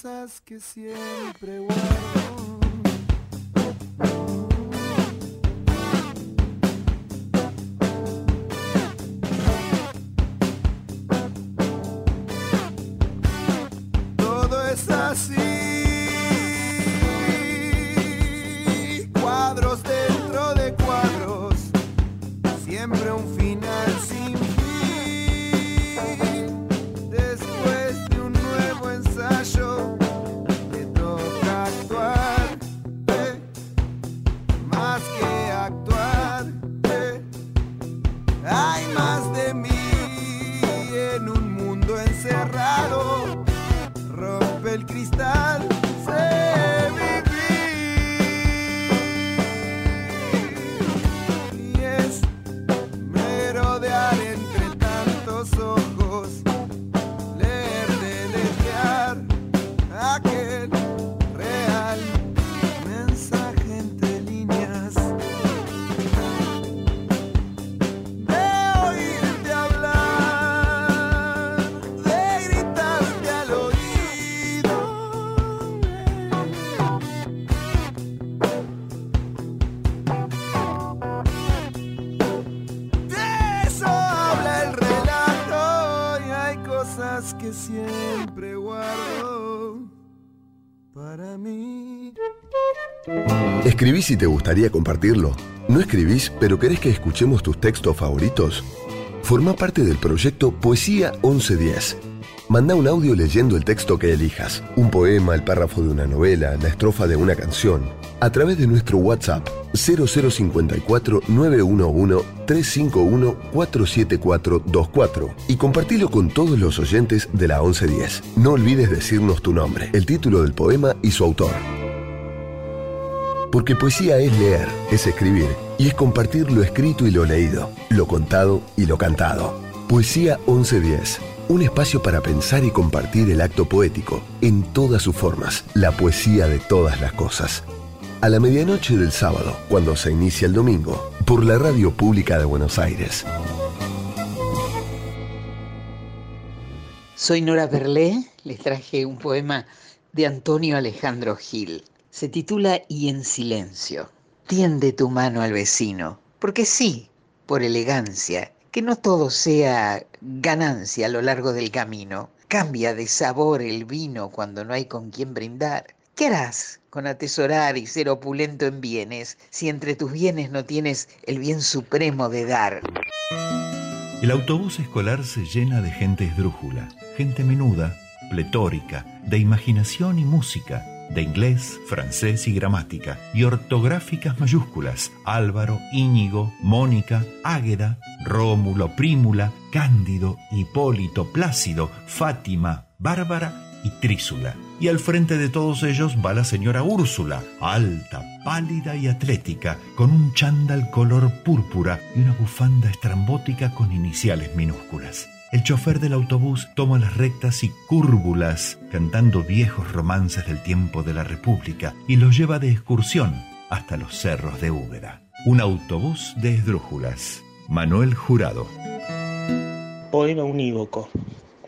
Cosas que siempre guardo. ¿Escribís y te gustaría compartirlo? ¿No escribís pero querés que escuchemos tus textos favoritos? Forma parte del proyecto Poesía 1110. Manda un audio leyendo el texto que elijas, un poema, el párrafo de una novela, la estrofa de una canción, a través de nuestro WhatsApp 0054 911 351 47424 y compartilo con todos los oyentes de la 1110. No olvides decirnos tu nombre, el título del poema y su autor. Porque poesía es leer, es escribir y es compartir lo escrito y lo leído, lo contado y lo cantado. Poesía 1110. Un espacio para pensar y compartir el acto poético en todas sus formas, la poesía de todas las cosas. A la medianoche del sábado, cuando se inicia el domingo, por la Radio Pública de Buenos Aires. Soy Nora Berlé, les traje un poema de Antonio Alejandro Gil. Se titula Y en silencio. Tiende tu mano al vecino, porque sí, por elegancia, que no todo sea ganancia a lo largo del camino. Cambia de sabor el vino cuando no hay con quien brindar. ¿Qué harás con atesorar y ser opulento en bienes si entre tus bienes no tienes el bien supremo de dar? El autobús escolar se llena de gente esdrújula, gente menuda, pletórica, de imaginación y música, de inglés, francés y gramática, y ortográficas mayúsculas, Álvaro, Íñigo, Mónica, Águeda, Rómulo, Prímula, Cándido, Hipólito, Plácido, Fátima, Bárbara y Trísula. Y al frente de todos ellos va la señora Úrsula, alta, pálida y atlética, con un chándal color púrpura y una bufanda estrambótica con iniciales minúsculas. El chofer del autobús toma las rectas y cúrbulas, cantando viejos romances del tiempo de la República, y los lleva de excursión hasta los cerros de Úbeda. Un autobús de esdrújulas. Manuel Jurado. Poema unívoco.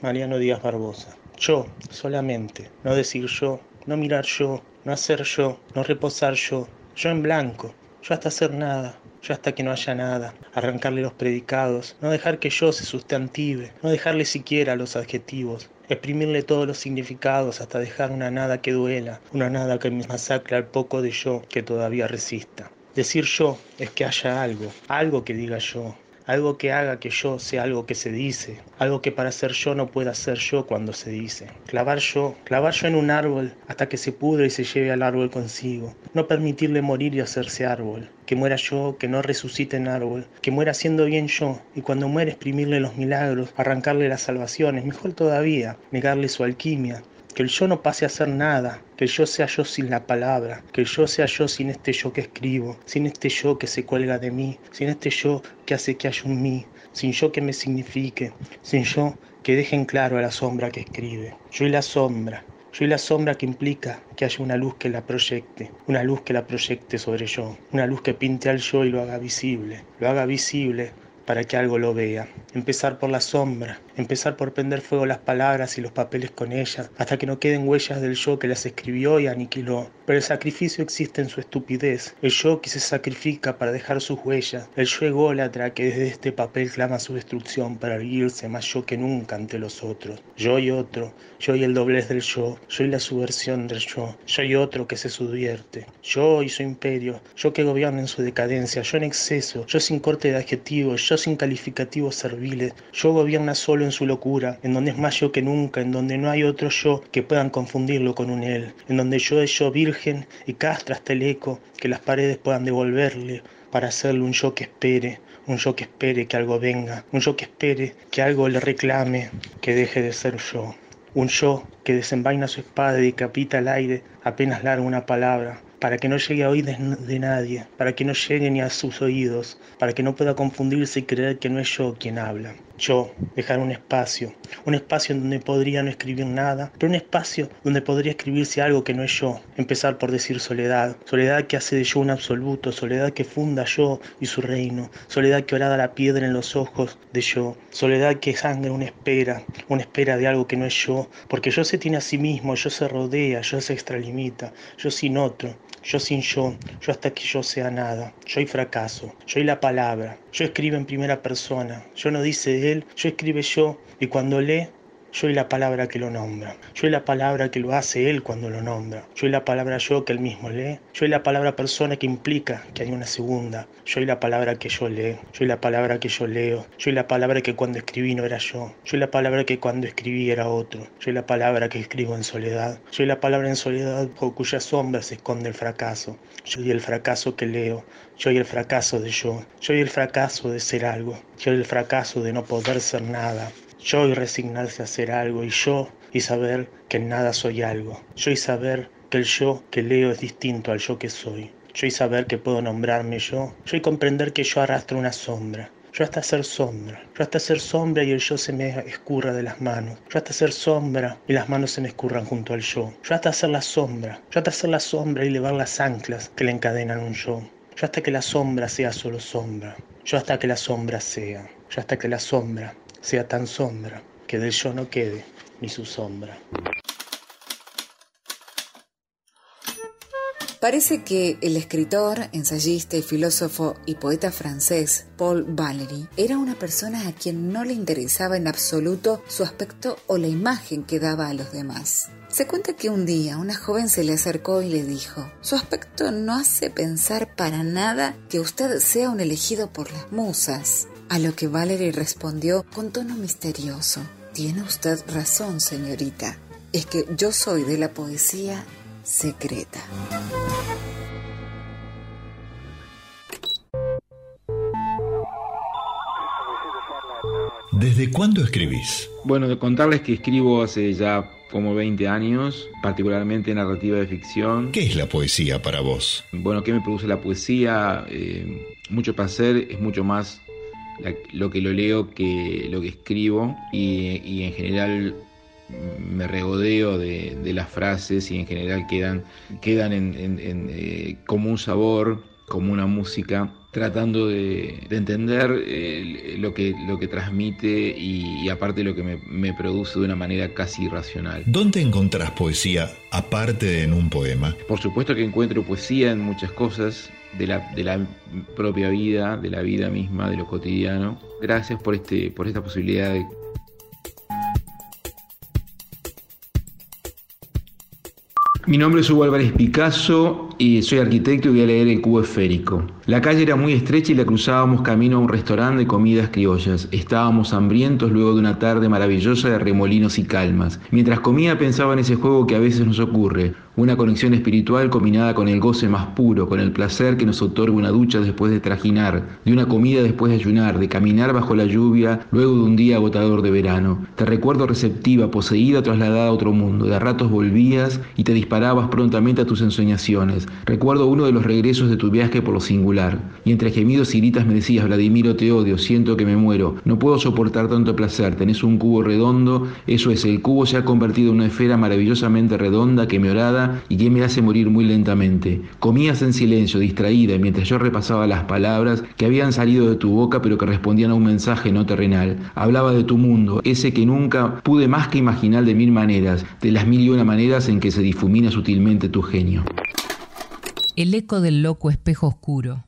Mariano Díaz Barbosa. Yo, solamente. No decir yo, no mirar yo, no hacer yo, no reposar yo. Yo en blanco. Yo hasta hacer nada. Yo hasta que no haya nada. Arrancarle los predicados. No dejar que yo se sustantive. No dejarle siquiera los adjetivos. Exprimirle todos los significados hasta dejar una nada que duela. Una nada que me masacre al poco de yo que todavía resista. Decir yo es que haya algo. Algo que diga yo algo que haga que yo sea algo que se dice, algo que para ser yo no pueda ser yo cuando se dice. Clavar yo, clavar yo en un árbol hasta que se pudre y se lleve al árbol consigo. No permitirle morir y hacerse árbol. Que muera yo, que no resucite en árbol, que muera siendo bien yo, y cuando muera exprimirle los milagros, arrancarle las salvaciones, mejor todavía, negarle su alquimia, que el yo no pase a ser nada, que el yo sea yo sin la palabra, que el yo sea yo sin este yo que escribo, sin este yo que se cuelga de mí, sin este yo que hace que haya un mí, sin yo que me signifique, sin yo que deje en claro a la sombra que escribe. Yo y la sombra, yo y la sombra que implica que haya una luz que la proyecte, una luz que la proyecte sobre yo, una luz que pinte al yo y lo haga visible, lo haga visible para que algo lo vea. Empezar por la sombra, empezar por prender fuego las palabras y los papeles con ellas, hasta que no queden huellas del yo que las escribió y aniquiló. Pero el sacrificio existe en su estupidez, el yo que se sacrifica para dejar sus huellas, el yo ególatra que desde este papel clama su destrucción para erguirse más yo que nunca ante los otros. Yo y otro, yo y el doblez del yo, yo y la subversión del yo, yo y otro que se subvierte, yo y su imperio, yo que gobierna en su decadencia, yo en exceso, yo sin corte de adjetivos, yo sin calificativos serviles, yo gobierna solo en su locura, en donde es más yo que nunca, en donde no hay otro yo que puedan confundirlo con un él, en donde yo es yo virgen y castra hasta el eco que las paredes puedan devolverle para hacerle un yo que espere, un yo que espere que algo venga, un yo que espere que algo le reclame, que deje de ser yo. Un yo que desenvaina su espada y decapita al aire apenas larga una palabra, para que no llegue a oídos de nadie, para que no llegue ni a sus oídos, para que no pueda confundirse y creer que no es yo quien habla. Yo, dejar un espacio, un espacio en donde podría no escribir nada, pero un espacio donde podría escribirse algo que no es yo. Empezar por decir soledad, soledad que hace de yo un absoluto, soledad que funda yo y su reino, soledad que orada la piedra en los ojos de yo, soledad que sangra una espera, una espera de algo que no es yo, porque yo se tiene a sí mismo, yo se rodea, yo se extralimita, yo sin otro, yo sin yo, yo hasta que yo sea nada, yo y fracaso, yo y la palabra, yo escribo en primera persona, yo no dice él, yo escribe yo, y cuando lee, yo y la palabra que lo nombra, yo y la palabra que lo hace él cuando lo nombra, yo y la palabra yo que él mismo lee, yo y la palabra persona que implica que hay una segunda, yo y la palabra que yo leo, yo y la palabra que yo leo, yo y la palabra que cuando escribí no era yo, yo y la palabra que cuando escribí era otro, yo y la palabra que escribo en soledad, yo y la palabra en soledad por cuya sombra se esconde el fracaso, yo y el fracaso que leo, yo y el fracaso de yo, yo y el fracaso de ser algo, yo y el fracaso de no poder ser nada, yo y resignarse a hacer algo y yo y saber que en nada soy algo, yo y saber que el yo que leo es distinto al yo que soy, yo y saber que puedo nombrarme yo, yo y comprender que yo arrastro una sombra, yo hasta ser sombra, yo hasta ser sombra y el yo se me escurra de las manos, yo hasta ser sombra y las manos se me escurran junto al yo, yo hasta ser la sombra, yo hasta ser la sombra y levar las anclas que le encadenan un yo, yo hasta que la sombra sea solo sombra, yo hasta que la sombra sea, yo hasta que la sombra sea tan sombra que del yo no quede ni su sombra. Parece que el escritor, ensayista filósofo y poeta francés Paul Valéry era una persona a quien no le interesaba en absoluto su aspecto o la imagen que daba a los demás. Se cuenta que un día una joven se le acercó y le dijo, su aspecto no hace pensar para nada que usted sea un elegido por las musas. A lo que Valerie respondió con tono misterioso, tiene usted razón, señorita, es que yo soy de la poesía secreta. ¿Desde cuándo escribís? Bueno, de contarles que escribo hace ya como 20 años, particularmente narrativa de ficción. ¿Qué es la poesía para vos? Bueno, ¿qué me produce la poesía? Eh, mucho placer, es mucho más la- lo que lo leo que lo que escribo y, y en general me regodeo de, de las frases y en general quedan, quedan en, en- en, eh, como un sabor, como una música, tratando de, de entender eh, lo, que, lo que transmite y, y aparte lo que me, me produce de una manera casi irracional. ¿Dónde encontrás poesía aparte de en un poema? Por supuesto que encuentro poesía en muchas cosas de la, de la propia vida, de la vida misma, de lo cotidiano. Gracias por, este, por esta posibilidad de Mi nombre es Hugo Álvarez Picasso y soy arquitecto y voy a leer El Cubo Esférico. La calle era muy estrecha y la cruzábamos camino a un restaurante de comidas criollas. Estábamos hambrientos luego de una tarde maravillosa de remolinos y calmas. Mientras comía pensaba en ese juego que a veces nos ocurre, una conexión espiritual combinada con el goce más puro, con el placer que nos otorga una ducha después de trajinar, de una comida después de ayunar, de caminar bajo la lluvia luego de un día agotador de verano. Te recuerdo receptiva, poseída, trasladada a otro mundo. De a ratos volvías y te disparabas prontamente a tus ensoñaciones. Recuerdo uno de los regresos de tu viaje por lo singular. Y entre gemidos y gritas me decías, Vladimiro, te odio, siento que me muero. No puedo soportar tanto placer. Tenés un cubo redondo, eso es, el cubo se ha convertido en una esfera maravillosamente redonda que me orada y que me hace morir muy lentamente. Comías en silencio, distraída, mientras yo repasaba las palabras que habían salido de tu boca pero que respondían a un mensaje no terrenal. Hablaba de tu mundo, ese que nunca pude más que imaginar de mil maneras, de las mil y una maneras en que se difumina sutilmente tu genio. El eco del loco espejo oscuro.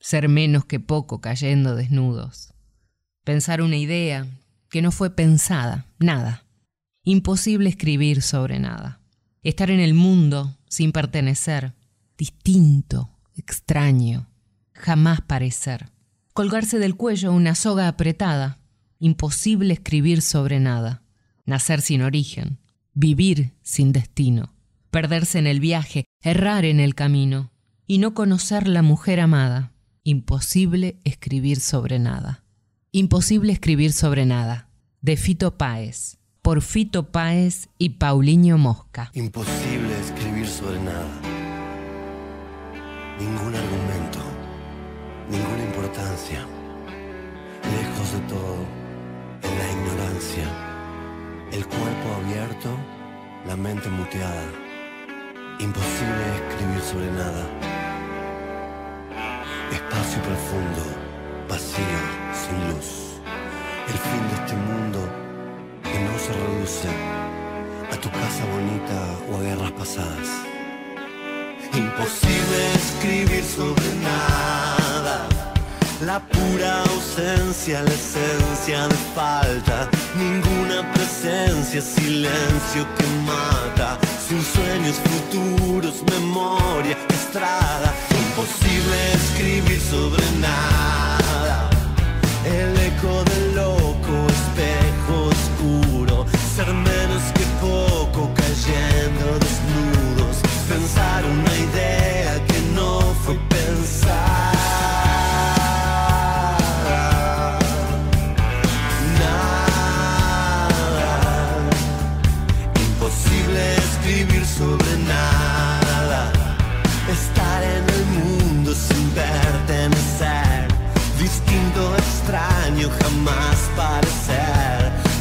Ser menos que poco cayendo desnudos. Pensar una idea que no fue pensada, nada. Imposible escribir sobre nada. Estar en el mundo sin pertenecer. Distinto, extraño. Jamás parecer. Colgarse del cuello una soga apretada. Imposible escribir sobre nada. Nacer sin origen. Vivir sin destino. Perderse en el viaje, errar en el camino. Y no conocer la mujer amada. Imposible escribir sobre nada. Imposible escribir sobre nada. De Fito Páez. Por Fito Páez y Paulinho Mosca. Imposible escribir sobre nada. Ningún argumento, ninguna importancia. Lejos de todo, en la ignorancia. El cuerpo abierto, la mente muteada. Imposible escribir sobre nada. Espacio profundo, vacío, sin luz. El fin de este mundo que no se reduce a tu casa bonita o a guerras pasadas. Imposible escribir sobre nada. La pura ausencia, la esencia de falta. Ninguna presencia, silencio que mata. Sin sueños futuros, memoria estrada. Imposible escribir sobre nada. El eco del menos que poco, cayendo desnudos. Pensar una idea que no fue pensada. Nada.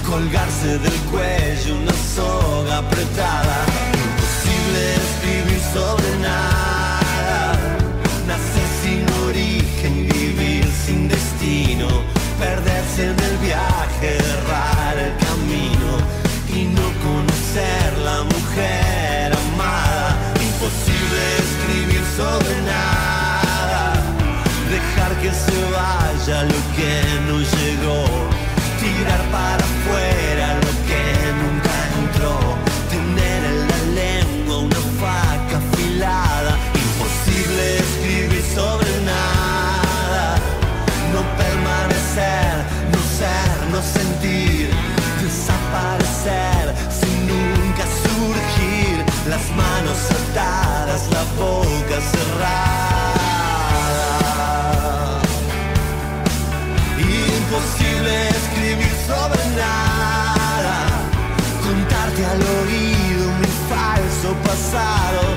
Colgarse del cuello una soga apretada. Imposible escribir sobre nada. Nacer sin origen, vivir sin destino. Perderse en el viaje, errar el camino. Y no conocer la mujer amada. Imposible escribir sobre nada. Dejar que se vaya lo que no llegó. Boca cerrada. Imposible escribir sobre nada. Contarte al oído mi falso pasado.